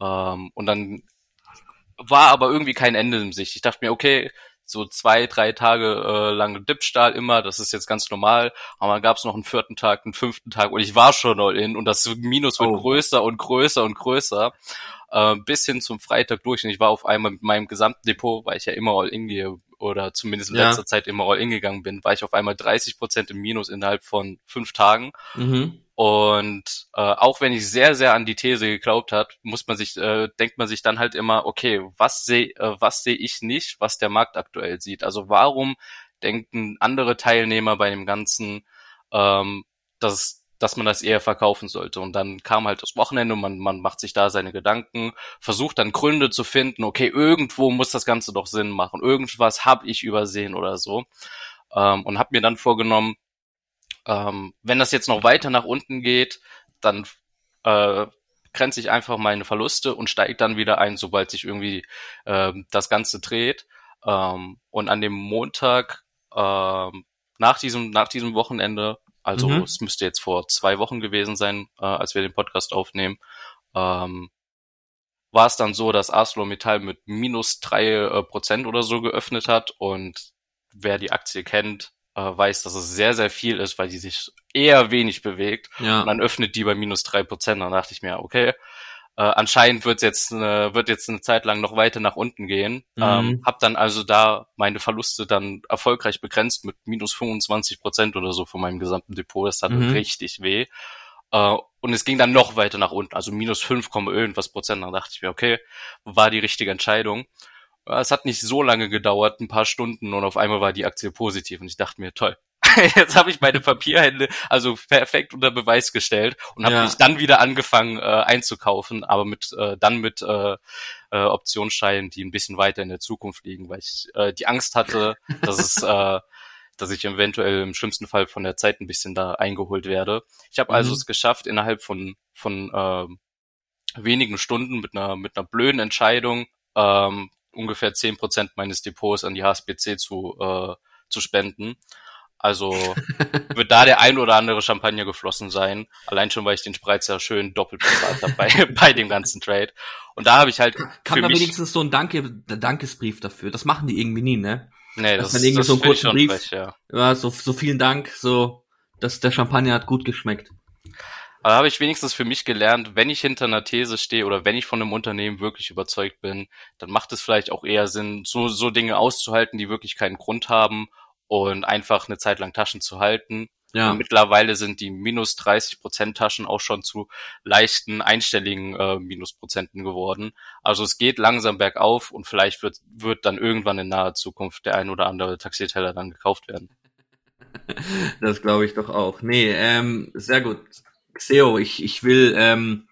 Ähm, und dann war aber irgendwie kein Ende in Sicht. Ich dachte mir, okay, so zwei, drei Tage äh, lange Dipstahl immer, das ist jetzt ganz normal. Aber dann gab es noch einen vierten Tag, einen fünften Tag und ich war schon all in und das Minus wird Oh. größer und größer und größer. Äh, bis hin zum Freitag durch und ich war auf einmal mit meinem gesamten Depot, weil ich ja immer all in gehe oder zumindest in Ja. letzter Zeit immer all in gegangen bin, war ich auf einmal 30 Prozent im Minus innerhalb von fünf Tagen. Mhm. Und äh, auch wenn ich sehr, sehr an die These geglaubt hat, muss man sich, äh, denkt man sich dann halt immer, okay, was sehe äh, was sehe ich nicht, was der Markt aktuell sieht? Also warum denken andere Teilnehmer bei dem Ganzen, ähm, dass, dass man das eher verkaufen sollte? Und dann kam halt das Wochenende und man, man macht sich da seine Gedanken, versucht dann Gründe zu finden, okay, irgendwo muss das Ganze doch Sinn machen, irgendwas habe ich übersehen oder so. Ähm, und habe mir dann vorgenommen, ähm, wenn das jetzt noch weiter nach unten geht, dann äh, grenze ich einfach meine Verluste und steige dann wieder ein, sobald sich irgendwie ähm, das Ganze dreht. Ähm, und an dem Montag ähm, nach diesem nach diesem Wochenende, also Mhm. es müsste jetzt vor zwei Wochen gewesen sein, äh, als wir den Podcast aufnehmen, ähm, war es dann so, dass ArcelorMittal mit minus drei äh, Prozent oder so geöffnet hat und wer die Aktie kennt, äh, weiß, dass es sehr, sehr viel ist, weil die sich eher wenig bewegt. Ja. Und dann öffnet die bei minus drei Prozent. Dann dachte ich mir, okay, äh, anscheinend wird jetzt eine, wird jetzt eine Zeit lang noch weiter nach unten gehen. Mhm. Ähm, hab dann also da meine Verluste dann erfolgreich begrenzt mit minus 25 Prozent oder so von meinem gesamten Depot. Das tat mhm. richtig weh. Äh, und es ging dann noch weiter nach unten, also minus 5, irgendwas Prozent. Dann dachte ich mir, okay, war die richtige Entscheidung. Es hat nicht so lange gedauert, ein paar Stunden und auf einmal war die Aktie positiv und ich dachte mir, toll, jetzt habe ich meine Papierhände also perfekt unter Beweis gestellt und habe ja. mich dann wieder angefangen äh, einzukaufen, aber mit äh, dann mit äh, äh, Optionsscheinen, die ein bisschen weiter in der Zukunft liegen, weil ich äh, die Angst hatte, dass es äh, dass ich eventuell im schlimmsten Fall von der Zeit ein bisschen da eingeholt werde. Ich habe also mhm. es geschafft, innerhalb von von äh, wenigen Stunden mit einer mit einer blöden Entscheidung ähm, ungefähr zehn Prozent meines Depots an die HSBC zu äh, zu spenden. Also wird da der ein oder andere Champagner geflossen sein. Allein schon, weil ich den Spreizer schön doppelt bezahlt habe bei, bei dem ganzen Trade. Und da habe ich halt. Kann man wenigstens so ein Danke, Dankesbrief dafür. Das machen die irgendwie nie, ne? Nee, das, das, irgendwie das so einen kurzen Brief. Frech, ja. ja, so, so vielen Dank, so, dass der Champagner hat gut geschmeckt. Aber habe ich wenigstens für mich gelernt, wenn ich hinter einer These stehe oder wenn ich von einem Unternehmen wirklich überzeugt bin, dann macht es vielleicht auch eher Sinn, so, so Dinge auszuhalten, die wirklich keinen Grund haben und einfach eine Zeit lang Taschen zu halten. Ja. Und mittlerweile sind die minus 30 Prozent Taschen auch schon zu leichten einstelligen äh, Minusprozenten geworden. Also es geht langsam bergauf und vielleicht wird, wird dann irgendwann in naher Zukunft der ein oder andere Taxiteller dann gekauft werden. Das glaube ich doch auch. Nee, ähm, sehr gut. Xeo, ich, ich will ähm,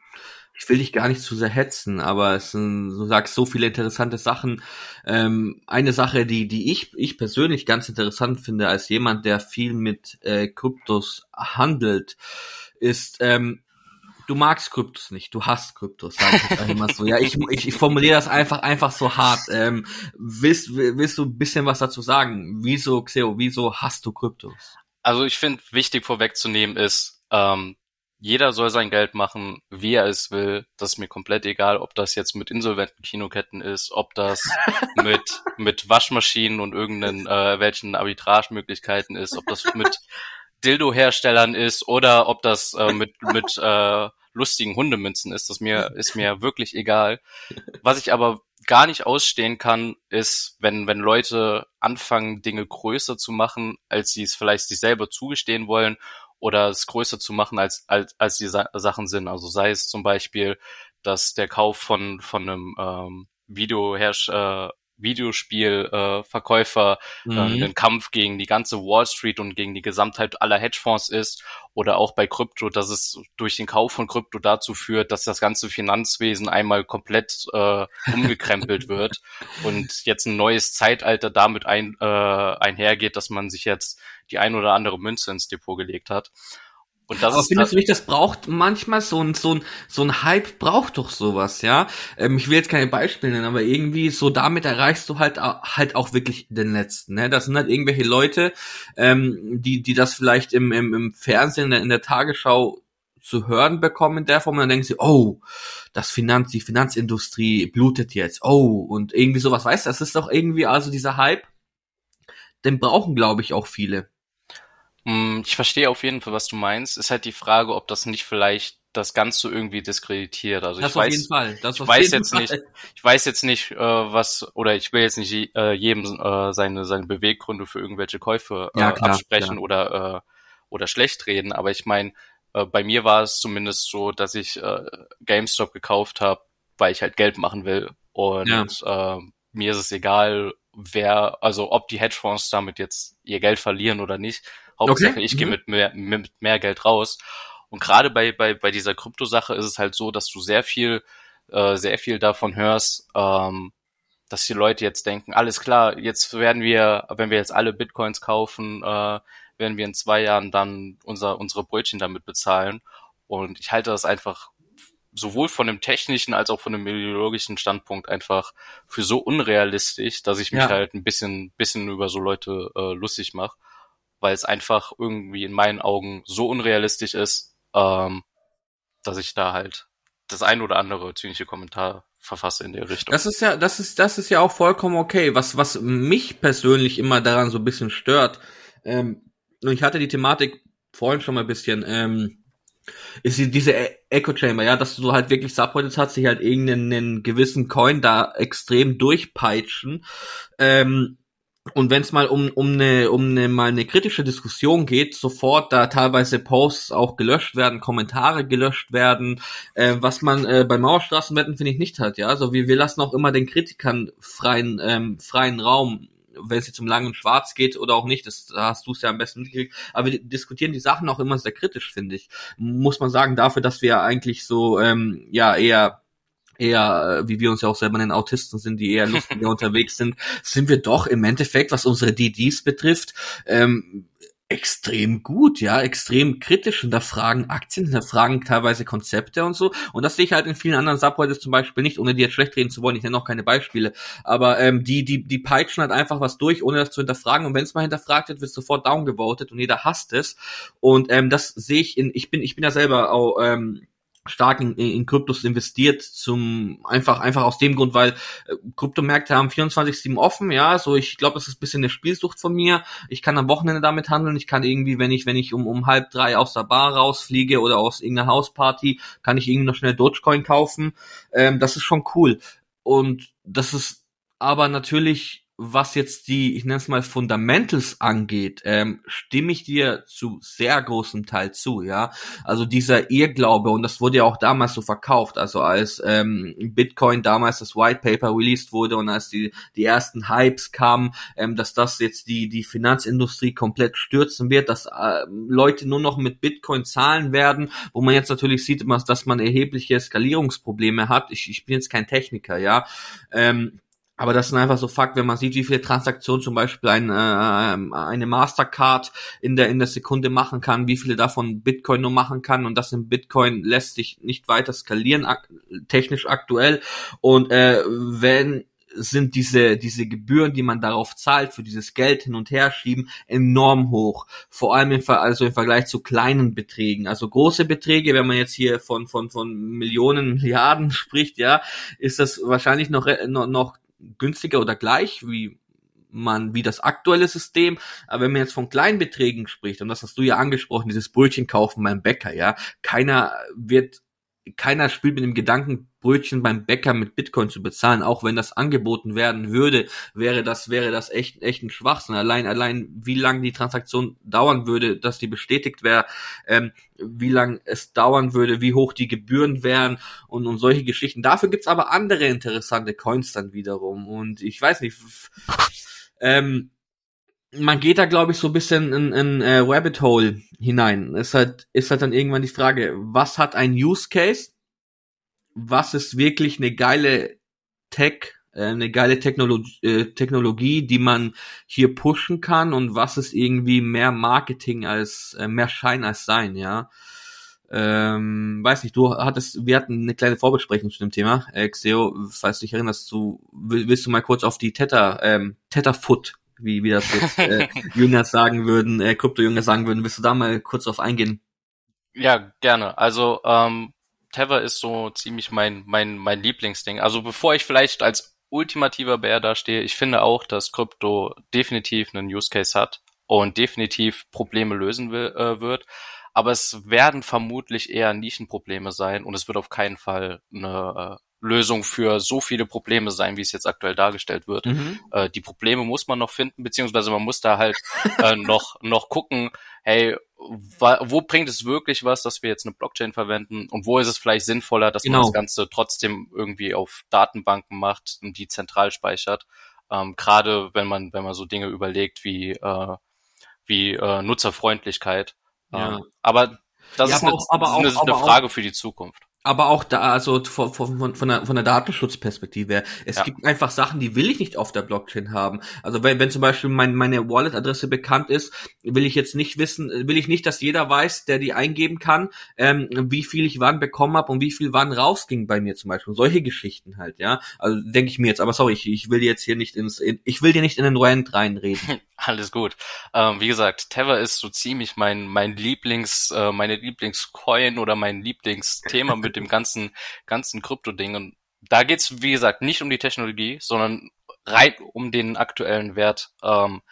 ich will dich gar nicht zu sehr hetzen, aber es sind, du sagst so viele interessante Sachen. Ähm, eine Sache, die, die ich, ich persönlich ganz interessant finde, als jemand, der viel mit äh, Kryptos handelt, ist, ähm, du magst Kryptos nicht, du hast Kryptos, sag ich immer so. Ja, ich, ich, ich formuliere das einfach, einfach so hart. Ähm, willst, willst du ein bisschen was dazu sagen? Wieso, Xeo, wieso hast du Kryptos? Also ich finde, wichtig vorwegzunehmen ist, ähm, jeder soll sein Geld machen, wie er es will. Das ist mir komplett egal, ob das jetzt mit insolventen Kinoketten ist, ob das mit, mit Waschmaschinen und irgendeinen äh, welchen Arbitragemöglichkeiten ist, ob das mit Dildo-Herstellern ist oder ob das äh, mit, mit äh, lustigen Hundemünzen ist. Das mir, ist mir wirklich egal. Was ich aber gar nicht ausstehen kann, ist, wenn, wenn Leute anfangen, Dinge größer zu machen, als sie es vielleicht sich selber zugestehen wollen oder es größer zu machen, als, als, als die Sa Sachen sind. Also sei es zum Beispiel, dass der Kauf von, von einem ähm, Videoherst äh, Videospielverkäufer äh, mhm. äh, ein Kampf gegen die ganze Wall Street und gegen die Gesamtheit aller Hedgefonds ist oder auch bei Krypto, dass es durch den Kauf von Krypto dazu führt, dass das ganze Finanzwesen einmal komplett äh, umgekrempelt wird und jetzt ein neues Zeitalter damit ein, äh, einhergeht, dass man sich jetzt die ein oder andere Münze ins Depot gelegt hat. Und das Aber ist findest das, du nicht, das braucht manchmal so ein, so ein, so ein Hype braucht doch sowas, ja? Ähm, ich will jetzt keine Beispiele nennen, aber irgendwie so damit erreichst du halt, halt auch wirklich den Letzten, ne? Das sind halt irgendwelche Leute, ähm, die, die das vielleicht im, im, im Fernsehen, in der Tagesschau zu hören bekommen in der Form und dann denken sie, oh, das Finanz, die Finanzindustrie blutet jetzt, oh, und irgendwie sowas, weißt du, das ist doch irgendwie also dieser Hype, den brauchen, glaube ich, auch viele. Hm, ich verstehe auf jeden Fall, was du meinst. Ist halt die Frage, ob das nicht vielleicht das Ganze irgendwie diskreditiert. Also das ich auf weiß, jeden Fall. Das ich weiß jetzt Fall. nicht, ich weiß jetzt nicht, äh, was oder ich will jetzt nicht äh, jedem äh, seine seine Beweggründe für irgendwelche Käufe äh, ja, klar, absprechen klar. oder äh, oder schlecht reden. Aber ich meine, äh, bei mir war es zumindest so, dass ich äh, GameStop gekauft habe, weil ich halt Geld machen will und ja. äh, mir ist es egal, wer, also ob die Hedgefonds damit jetzt ihr Geld verlieren oder nicht Hauptsache, okay. ich mhm. gehe mit mehr, mit mehr Geld raus. Und gerade bei, bei, bei dieser Kryptosache ist es halt so, dass du sehr viel, äh, sehr viel davon hörst, ähm, dass die Leute jetzt denken, alles klar, jetzt werden wir, wenn wir jetzt alle Bitcoins kaufen, äh, werden wir in zwei Jahren dann unser, unsere Brötchen damit bezahlen. Und ich halte das einfach sowohl von dem technischen als auch von dem ideologischen Standpunkt einfach für so unrealistisch, dass ich mich ja. halt ein bisschen, bisschen über so Leute äh, lustig mache weil es einfach irgendwie in meinen Augen so unrealistisch ist, ähm, dass ich da halt das ein oder andere zynische Kommentar verfasse in der Richtung. Das ist ja, das ist, das ist ja auch vollkommen okay. Was, was mich persönlich immer daran so ein bisschen stört, Ähm, und ich hatte die Thematik vorhin schon mal ein bisschen, ähm, ist diese e- Echo Chamber, ja, dass du halt wirklich Subreddits hast, sich halt irgendeinen gewissen Coin da extrem durchpeitschen. Ähm, und wenn es mal um um eine um eine mal eine kritische Diskussion geht, sofort da teilweise Posts auch gelöscht werden, Kommentare gelöscht werden, äh, was man äh, bei Mauerstraßenwetten finde ich nicht hat, ja. Also wir wir lassen auch immer den Kritikern freien ähm, freien Raum wenn es jetzt um Lang und Schwarz geht oder auch nicht, das da hast du es ja am besten mitgekriegt. Aber wir diskutieren die Sachen auch immer sehr kritisch, finde ich. Muss man sagen, dafür, dass wir eigentlich so ähm, ja eher eher, äh, wie wir uns ja auch selber nennen, Autisten sind, die eher lustiger unterwegs sind, sind wir doch im Endeffekt, was unsere DDs betrifft, ähm, extrem gut, ja, extrem kritisch hinterfragen Aktien, hinterfragen teilweise Konzepte und so. Und das sehe ich halt in vielen anderen Subreddits zum Beispiel nicht, ohne die jetzt schlecht reden zu wollen. Ich nenne noch keine Beispiele. Aber ähm, die, die, die peitschen halt einfach was durch, ohne das zu hinterfragen. Und wenn es mal hinterfragt wird, wird sofort downgevotet und jeder hasst es. Und ähm, das sehe ich in, ich bin, ich bin ja selber auch ähm, stark in, in Kryptos investiert zum einfach einfach aus dem Grund, weil äh, Kryptomärkte haben 24/7 offen, ja, so ich glaube, das ist ein bisschen eine Spielsucht von mir. Ich kann am Wochenende damit handeln, ich kann irgendwie, wenn ich wenn ich um um halb drei aus der Bar rausfliege oder aus irgendeiner Hausparty, kann ich irgendwie noch schnell Dogecoin kaufen. Ähm, das ist schon cool und das ist aber natürlich was jetzt die, ich nenne es mal Fundamentals angeht, ähm, stimme ich dir zu sehr großem Teil zu, ja. Also dieser Irrglaube, und das wurde ja auch damals so verkauft, also als ähm, Bitcoin damals das White Paper released wurde und als die, die ersten Hypes kamen, ähm, dass das jetzt die, die Finanzindustrie komplett stürzen wird, dass äh, Leute nur noch mit Bitcoin zahlen werden, wo man jetzt natürlich sieht, dass man erhebliche Skalierungsprobleme hat. Ich, ich bin jetzt kein Techniker, ja. Ähm, aber das sind einfach so Fakt, wenn man sieht, wie viele Transaktionen zum Beispiel ein, äh, eine Mastercard in der, in der Sekunde machen kann, wie viele davon Bitcoin nur machen kann und das in Bitcoin lässt sich nicht weiter skalieren, ak technisch aktuell. Und äh, wenn sind diese, diese Gebühren, die man darauf zahlt, für dieses Geld hin und her schieben, enorm hoch. Vor allem im, also im Vergleich zu kleinen Beträgen. Also große Beträge, wenn man jetzt hier von, von, von Millionen, Milliarden spricht, ja, ist das wahrscheinlich noch, noch, noch günstiger oder gleich wie man, wie das aktuelle System. Aber wenn man jetzt von kleinen Beträgen spricht, und das hast du ja angesprochen, dieses Brötchen kaufen beim Bäcker, ja, keiner wird keiner spielt mit dem Gedanken, Brötchen beim Bäcker mit Bitcoin zu bezahlen, auch wenn das angeboten werden würde, wäre das, wäre das echt, echt ein Schwachsinn. Allein, allein, wie lange die Transaktion dauern würde, dass die bestätigt wäre, ähm, wie lange es dauern würde, wie hoch die Gebühren wären und, und solche Geschichten. Dafür gibt's aber andere interessante Coins dann wiederum. Und ich weiß nicht, ähm, man geht da, glaube ich, so ein bisschen in, in äh, Rabbit Hole hinein. Ist halt, ist halt dann irgendwann die Frage, was hat ein Use Case? Was ist wirklich eine geile Tech, äh, eine geile Technologie, äh, Technologie, die man hier pushen kann und was ist irgendwie mehr Marketing als, äh, mehr Schein als Sein, ja? Ähm, weiß nicht, du hattest, wir hatten eine kleine Vorbesprechung zu dem Thema, äh, Xeo, falls du dich erinnerst, du, willst du mal kurz auf die Tether, ähm, Tether Foot wie, wie das jetzt äh, Jünger sagen würden, äh, Krypto-Jünger sagen würden. Willst du da mal kurz drauf eingehen? Ja, gerne. Also ähm, Tether ist so ziemlich mein, mein, mein Lieblingsding. Also bevor ich vielleicht als ultimativer Bär dastehe, ich finde auch, dass Krypto definitiv einen Use Case hat und definitiv Probleme lösen will, äh, wird. Aber es werden vermutlich eher Nischenprobleme sein und es wird auf keinen Fall eine äh, Lösung für so viele Probleme sein, wie es jetzt aktuell dargestellt wird. Mhm. Äh, die Probleme muss man noch finden, beziehungsweise man muss da halt äh, noch, noch gucken, hey, wo bringt es wirklich was, dass wir jetzt eine Blockchain verwenden und wo ist es vielleicht sinnvoller, dass genau. man das Ganze trotzdem irgendwie auf Datenbanken macht und die zentral speichert. Ähm, Gerade wenn man, wenn man so Dinge überlegt wie, äh, wie äh, Nutzerfreundlichkeit. Ja. Ähm, aber das ja, ist, aber eine, auch, aber auch, eine, eine Frage für die Zukunft aber auch da, also von, von, von, der, von der Datenschutzperspektive her, es ja. gibt einfach Sachen, die will ich nicht auf der Blockchain haben. Also wenn, wenn zum Beispiel mein, meine Wallet-Adresse bekannt ist, will ich jetzt nicht wissen, will ich nicht, dass jeder weiß, der die eingeben kann, ähm, wie viel ich wann bekommen habe und wie viel wann rausging bei mir zum Beispiel. Solche Geschichten halt, ja. Also denke ich mir jetzt, aber sorry, ich, ich will jetzt hier nicht ins, in, ich will dir nicht in den Rant reinreden. Alles gut. Ähm, wie gesagt, Tether ist so ziemlich mein mein Lieblings äh, meine Lieblingscoin oder mein Lieblingsthema mit dem ganzen ganzen Krypto-Ding. Und da geht's wie gesagt nicht um die Technologie, sondern rein um den aktuellen Wert. Ähm,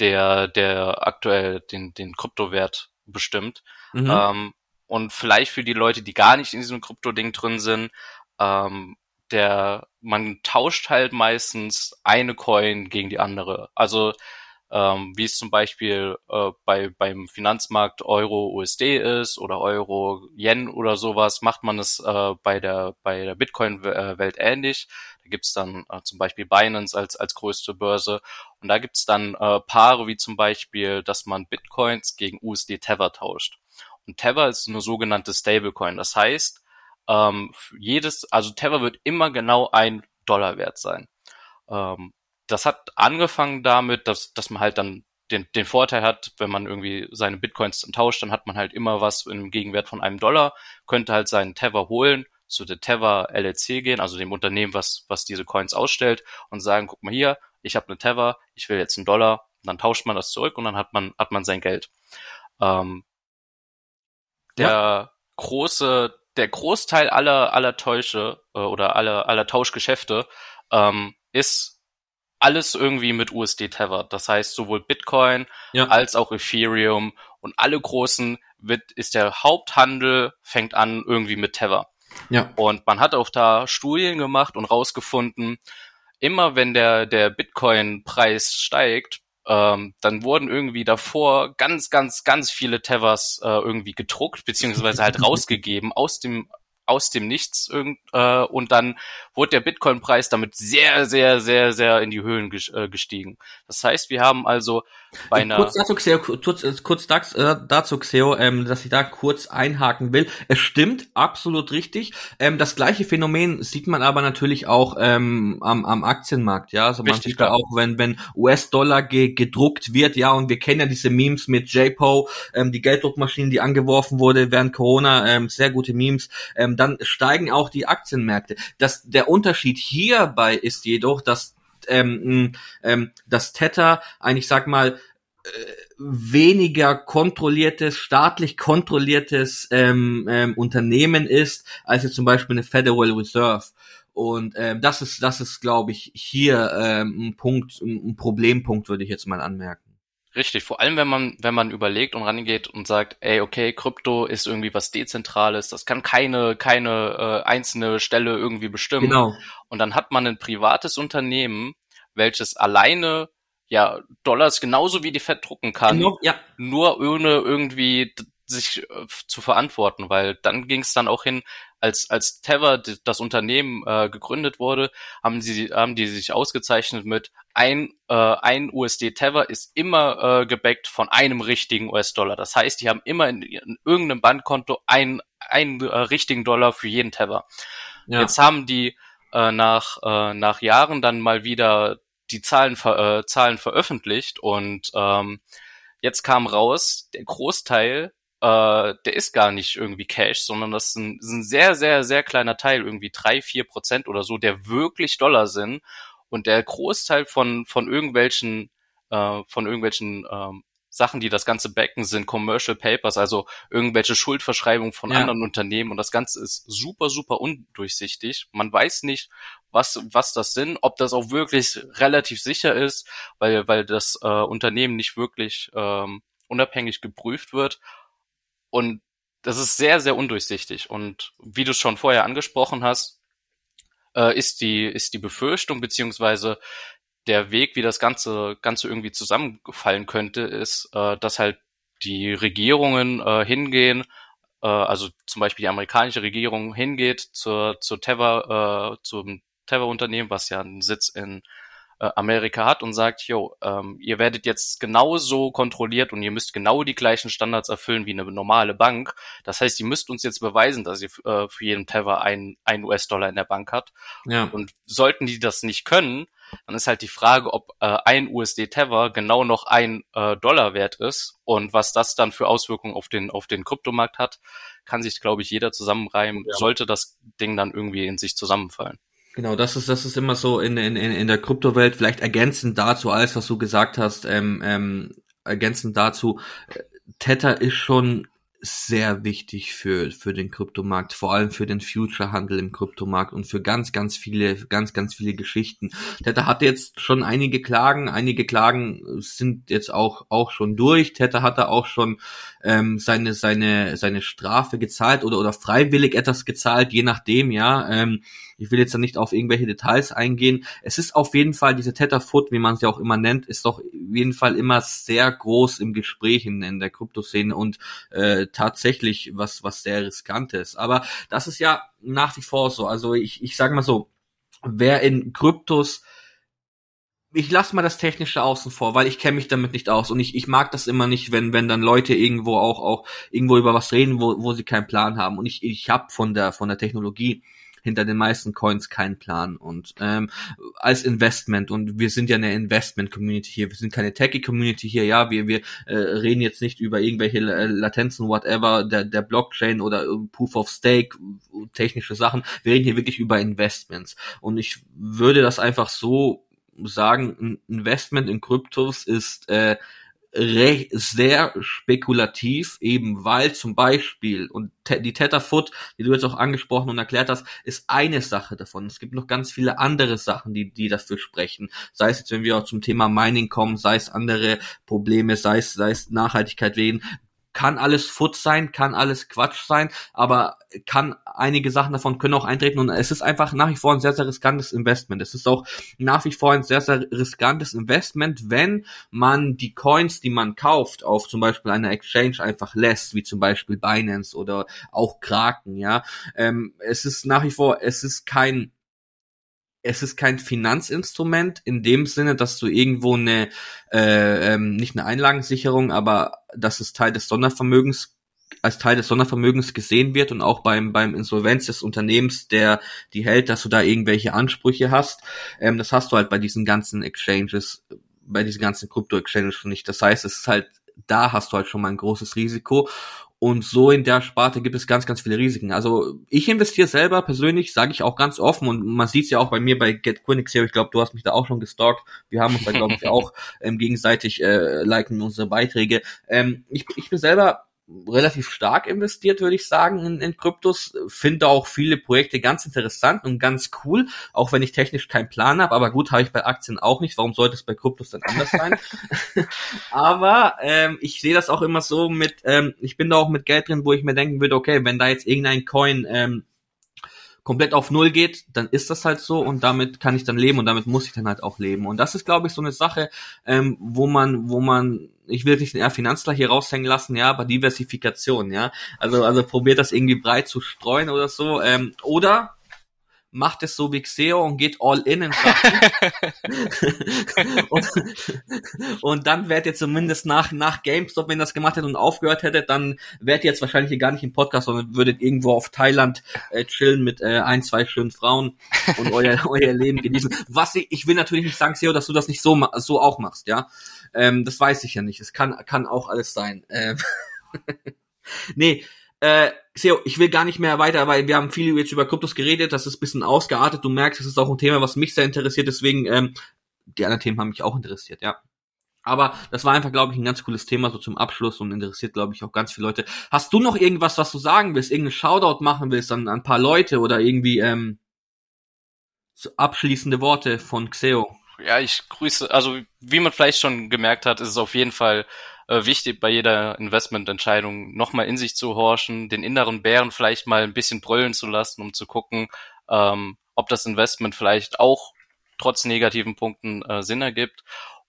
der, der aktuell den, den Kryptowert bestimmt. Mhm. Ähm, und vielleicht für die Leute, die gar nicht in diesem Krypto-Ding drin sind, ähm, der, man tauscht halt meistens eine Coin gegen die andere. Also ähm, wie es zum Beispiel äh, bei beim Finanzmarkt Euro USD ist oder Euro Yen oder sowas, macht man es äh, bei der bei der Bitcoin-Welt ähnlich. Da gibt's dann äh, zum Beispiel Binance als als größte Börse und da gibt's dann äh, Paare wie zum Beispiel, dass man Bitcoins gegen USD Tether tauscht. Und Tether ist eine sogenannte Stablecoin. Das heißt, ähm, jedes, also Tether wird immer genau ein Dollar wert sein. Ähm, das hat angefangen damit, dass, dass man halt dann den, den Vorteil hat, wenn man irgendwie seine Bitcoins tauscht, dann hat man halt immer was im Gegenwert von einem Dollar, könnte halt seinen Tether holen, zu der Tether LLC gehen, also dem Unternehmen, was, was diese Coins ausstellt und sagen, guck mal hier, ich habe eine Tether, ich will jetzt einen Dollar, und dann tauscht man das zurück und dann hat man, hat man sein Geld. Ähm, der ja. große, der Großteil aller, aller Täusche äh, oder aller, aller Tauschgeschäfte ähm, ist alles irgendwie mit USD Tether. Das heißt, sowohl Bitcoin ja. als auch Ethereum und alle großen wird, ist der Haupthandel fängt an irgendwie mit Tether. Ja. Und man hat auch da Studien gemacht und rausgefunden, immer wenn der, der Bitcoin-Preis steigt, ähm, dann wurden irgendwie davor ganz, ganz, ganz viele Tethers äh, irgendwie gedruckt, beziehungsweise halt rausgegeben aus dem aus dem Nichts irgend, äh, und dann wurde der Bitcoin-Preis damit sehr, sehr, sehr, sehr in die Höhen äh, gestiegen. Das heißt, wir haben also bei einer... Kurz dazu, Xeo, kurz, äh, kurz äh, dazu, Xeo, ähm, dass ich da kurz einhaken will. Es stimmt, absolut richtig. Ähm, das gleiche Phänomen sieht man aber natürlich auch ähm, am, am Aktienmarkt. Ja, also man richtig, sieht da auch, wenn, wenn US-Dollar ge gedruckt wird, ja, und wir kennen ja diese Memes mit JPO, ähm, die Gelddruckmaschine, die angeworfen wurde während Corona, ähm, sehr gute Memes. Ähm, dann steigen auch die Aktienmärkte. Das, der Unterschied hierbei ist jedoch, dass ähm, ähm, das Tether eigentlich, sag mal, äh, weniger kontrolliertes, staatlich kontrolliertes ähm, ähm, Unternehmen ist, als jetzt zum Beispiel eine Federal Reserve. Und ähm, das ist, das ist, glaube ich, hier ähm, ein Punkt, ein Problempunkt, würde ich jetzt mal anmerken. Richtig, vor allem wenn man, wenn man überlegt und rangeht und sagt, ey, okay, Krypto ist irgendwie was Dezentrales, das kann keine, keine äh, einzelne Stelle irgendwie bestimmen. Genau. Und dann hat man ein privates Unternehmen, welches alleine ja Dollars genauso wie die Fed drucken kann, genau, ja. nur ohne irgendwie sich äh, zu verantworten, weil dann ging es dann auch hin, als als Tether das Unternehmen äh, gegründet wurde, haben sie haben die sich ausgezeichnet mit ein äh, ein USD Tether ist immer äh, gebackt von einem richtigen US-Dollar. Das heißt, die haben immer in, in irgendeinem Bankkonto einen einen äh, richtigen Dollar für jeden Tether. Ja. Jetzt haben die äh, nach äh, nach Jahren dann mal wieder die Zahlen äh, Zahlen veröffentlicht und ähm, jetzt kam raus, der Großteil äh, der ist gar nicht irgendwie Cash, sondern das ist ein, ist ein sehr, sehr, sehr kleiner Teil, irgendwie drei, vier Prozent oder so, der wirklich Dollar sind. Und der Großteil von, von irgendwelchen, äh, von irgendwelchen ähm, Sachen, die das Ganze backen, sind Commercial Papers, also irgendwelche Schuldverschreibungen von ja. anderen Unternehmen. Und das Ganze ist super, super undurchsichtig. Man weiß nicht, was, was das sind, ob das auch wirklich relativ sicher ist, weil, weil das äh, Unternehmen nicht wirklich ähm, unabhängig geprüft wird. Und das ist sehr, sehr undurchsichtig. Und wie du schon vorher angesprochen hast, äh, ist die, ist die Befürchtung beziehungsweise der Weg, wie das Ganze, Ganze irgendwie zusammengefallen könnte, ist, äh, dass halt die Regierungen äh, hingehen, äh, also zum Beispiel die amerikanische Regierung hingeht zur, zur Tether, äh, zum Tether-Unternehmen, was ja einen Sitz in äh, Amerika hat und sagt, jo, ähm, ihr werdet jetzt genauso kontrolliert und ihr müsst genau die gleichen Standards erfüllen wie eine normale Bank. Das heißt, ihr müsst uns jetzt beweisen, dass ihr äh, für jeden Tether ein, ein US-Dollar in der Bank hat. Ja. Und sollten die das nicht können, dann ist halt die Frage, ob äh, ein USD-Tether genau noch ein äh, Dollar wert ist und was das dann für Auswirkungen auf den, auf den Kryptomarkt hat, kann sich, glaube ich, jeder zusammenreimen, ja. sollte das Ding dann irgendwie in sich zusammenfallen. Genau, das ist das ist immer so in in in der Kryptowelt. Vielleicht ergänzend dazu alles, was du gesagt hast, ähm, ähm, ergänzend dazu. Tether ist schon sehr wichtig für, für den Kryptomarkt, vor allem für den Future-Handel im Kryptomarkt und für ganz, ganz viele, ganz, ganz viele Geschichten. Tether hat jetzt schon einige Klagen, einige Klagen sind jetzt auch, auch schon durch. Tether hatte auch schon ähm, seine, seine, seine Strafe gezahlt oder, oder freiwillig etwas gezahlt, je nachdem, ja. Ähm, ich will jetzt da nicht auf irgendwelche Details eingehen. Es ist auf jeden Fall, diese Tetherfoot, wie man es ja auch immer nennt, ist doch auf jeden Fall immer sehr groß im Gespräch in, in der Kryptoszene und äh, tatsächlich was, was sehr riskantes. Aber das ist ja nach wie vor so. Also ich, ich sage mal so, wer in Kryptos ich lasse mal das Technische außen vor, weil ich kenne mich damit nicht aus und ich, ich mag das immer nicht, wenn wenn dann Leute irgendwo auch auch irgendwo über was reden, wo, wo sie keinen Plan haben und ich ich habe von der von der Technologie hinter den meisten Coins keinen Plan. Und ähm, als Investment und wir sind ja eine Investment-Community hier, wir sind keine Techie-Community hier, ja, wir, wir äh, reden jetzt nicht über irgendwelche äh, Latenzen, whatever, der, der Blockchain oder äh, Proof of Stake, technische Sachen, wir reden hier wirklich über Investments. Und ich würde das einfach so sagen, Investment in Kryptos ist äh, sehr spekulativ, eben weil zum Beispiel, und die Tetherfoot, die du jetzt auch angesprochen und erklärt hast, ist eine Sache davon. Es gibt noch ganz viele andere Sachen, die, die dafür sprechen. Sei es jetzt, wenn wir auch zum Thema Mining kommen, sei es andere Probleme, sei es, sei es Nachhaltigkeit reden, kann alles Foot sein, kann alles Quatsch sein, aber kann einige Sachen davon können auch eintreten und es ist einfach nach wie vor ein sehr, sehr riskantes Investment. Es ist auch nach wie vor ein sehr, sehr riskantes Investment, wenn man die Coins, die man kauft, auf zum Beispiel einer Exchange einfach lässt, wie zum Beispiel Binance oder auch Kraken, ja. Ähm, es ist nach wie vor, es ist kein es ist kein Finanzinstrument in dem Sinne, dass du irgendwo eine, äh, ähm, nicht eine Einlagensicherung, aber dass es Teil des Sondervermögens als Teil des Sondervermögens gesehen wird und auch beim beim Insolvenz des Unternehmens, der die hält, dass du da irgendwelche Ansprüche hast. Ähm, das hast du halt bei diesen ganzen Exchanges, bei diesen ganzen Krypto-Exchanges nicht. Das heißt, es ist halt da hast du halt schon mal ein großes Risiko und so in der Sparte gibt es ganz, ganz viele Risiken. Also ich investiere selber persönlich, sage ich auch ganz offen und man sieht es ja auch bei mir bei Get Quinix hier. Ich glaube, du hast mich da auch schon gestalkt. Wir haben uns da, glaube ich, auch ähm, gegenseitig äh, liken unsere Beiträge. Ähm, ich, ich bin selber relativ stark investiert, würde ich sagen, in, in Kryptos. Finde auch viele Projekte ganz interessant und ganz cool, auch wenn ich technisch keinen Plan habe. Aber gut, habe ich bei Aktien auch nicht. Warum sollte es bei Kryptos dann anders sein? aber ähm, ich sehe das auch immer so mit, ähm, ich bin da auch mit Geld drin, wo ich mir denken würde, okay, wenn da jetzt irgendein Coin ähm, komplett auf Null geht, dann ist das halt so und damit kann ich dann leben und damit muss ich dann halt auch leben. Und das ist, glaube ich, so eine Sache, ähm, wo man, wo man, ich will nicht den eher Finanzler hier raushängen lassen, ja, aber Diversifikation, ja. Also, also probiert das irgendwie breit zu streuen oder so. Ähm, oder macht es so wie Xeo und geht all in in und, und dann wärt ihr zumindest nach, nach GameStop, wenn das gemacht hätte und aufgehört hätte, dann wärt ihr jetzt wahrscheinlich hier gar nicht im Podcast, sondern würdet irgendwo auf Thailand äh, chillen mit äh, ein, zwei schönen Frauen und euer, euer Leben genießen. Was ich, ich will natürlich nicht sagen, Xeo, dass du das nicht so, so auch machst, ja. Ähm, das weiß ich ja nicht. Es kann, kann auch alles sein. Ähm nee, äh, Xeo, ich will gar nicht mehr weiter, weil wir haben viel jetzt über Kryptos geredet, das ist ein bisschen ausgeartet. Du merkst, es ist auch ein Thema, was mich sehr interessiert, deswegen, ähm, die anderen Themen haben mich auch interessiert, ja. Aber das war einfach, glaube ich, ein ganz cooles Thema so zum Abschluss und interessiert, glaube ich, auch ganz viele Leute. Hast du noch irgendwas, was du sagen willst, irgendeinen Shoutout machen willst an, an ein paar Leute oder irgendwie ähm, so abschließende Worte von Xeo? Ja, ich grüße, also wie man vielleicht schon gemerkt hat, ist es auf jeden Fall äh, wichtig, bei jeder Investmententscheidung nochmal in sich zu horchen, den inneren Bären vielleicht mal ein bisschen brüllen zu lassen, um zu gucken, ähm, ob das Investment vielleicht auch trotz negativen Punkten äh, Sinn ergibt.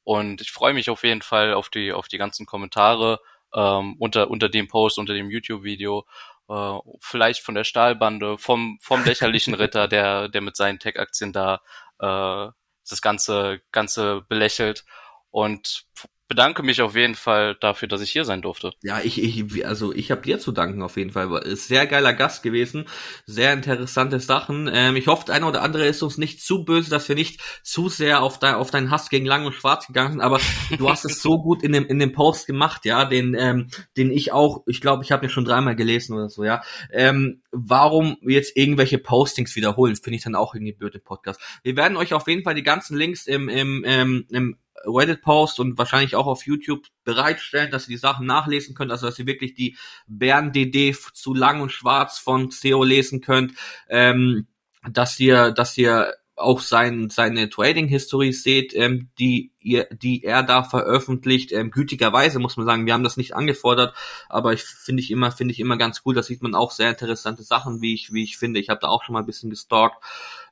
Und ich freue mich auf jeden Fall auf die, auf die ganzen Kommentare ähm, unter, unter dem Post, unter dem YouTube-Video. Äh, vielleicht von der Stahlbande, vom, vom lächerlichen Ritter, der, der mit seinen Tech-Aktien da äh, das Ganze, Ganze belächelt. Und bedanke mich auf jeden Fall dafür, dass ich hier sein durfte. Ja, ich, ich also ich habe dir zu danken auf jeden Fall. Ist sehr geiler Gast gewesen, sehr interessante Sachen. Ähm, ich hoffe, der eine oder andere ist uns nicht zu böse, dass wir nicht zu sehr auf, dein, auf deinen Hass gegen Lang und Schwarz gegangen sind, aber du hast es so gut in dem in dem Post gemacht, ja, den ähm, den ich auch, ich glaube, ich habe mir schon dreimal gelesen oder so, ja. Ähm, warum jetzt irgendwelche Postings wiederholen, finde ich dann auch irgendwie blöd im Podcast. Wir werden euch auf jeden Fall die ganzen Links im im, ähm, im Reddit-Post und wahrscheinlich auch auf YouTube bereitstellen, dass ihr die Sachen nachlesen könnt, also dass ihr wirklich die Bären-DD zu lang und schwarz von Xeo lesen könnt, ähm, dass ihr, dass ihr auch sein, seine Trading-History seht, ähm, die, ihr, die er da veröffentlicht, ähm, gütigerweise muss man sagen, wir haben das nicht angefordert, aber ich finde ich immer, finde ich immer ganz cool, da sieht man auch sehr interessante Sachen, wie ich, wie ich finde. Ich habe da auch schon mal ein bisschen gestalkt.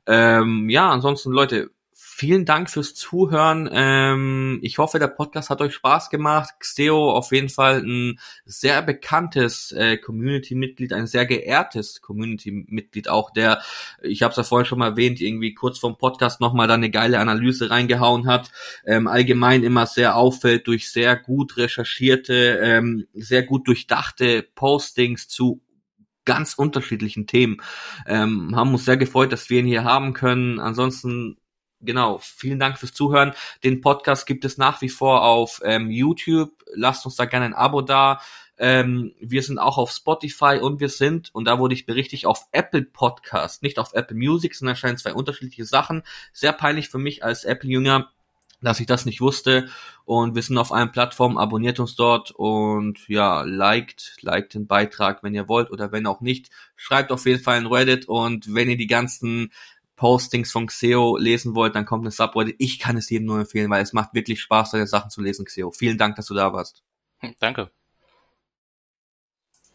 Ähm, ja, ansonsten Leute, Vielen Dank fürs Zuhören. Ähm, ich hoffe, der Podcast hat euch Spaß gemacht. Xeo auf jeden Fall ein sehr bekanntes äh, Community-Mitglied, ein sehr geehrtes Community-Mitglied auch, der, ich habe es ja vorhin schon mal erwähnt, irgendwie kurz vorm Podcast nochmal da eine geile Analyse reingehauen hat. Ähm, allgemein immer sehr auffällt durch sehr gut recherchierte, ähm, sehr gut durchdachte Postings zu ganz unterschiedlichen Themen. Ähm, haben uns sehr gefreut, dass wir ihn hier haben können. Ansonsten genau, vielen Dank fürs Zuhören. Den Podcast gibt es nach wie vor auf ähm, YouTube. Lasst uns da gerne ein Abo da. Ähm, wir sind auch auf Spotify und wir sind, und da wurde ich berichtigt, auf Apple Podcast, nicht auf Apple Music, sondern erscheinen zwei unterschiedliche Sachen. Sehr peinlich für mich als Apple-Jünger, dass ich das nicht wusste. Und wir sind auf allen Plattformen, abonniert uns dort und ja, liked, liked den Beitrag, wenn ihr wollt oder wenn auch nicht. Schreibt auf jeden Fall in Reddit und wenn ihr die ganzen Postings von Xeo lesen wollt, dann kommt eine Subreddit. Ich kann es jedem nur empfehlen, weil es macht wirklich Spaß, deine Sachen zu lesen, Xeo. Vielen Dank, dass du da warst. Danke.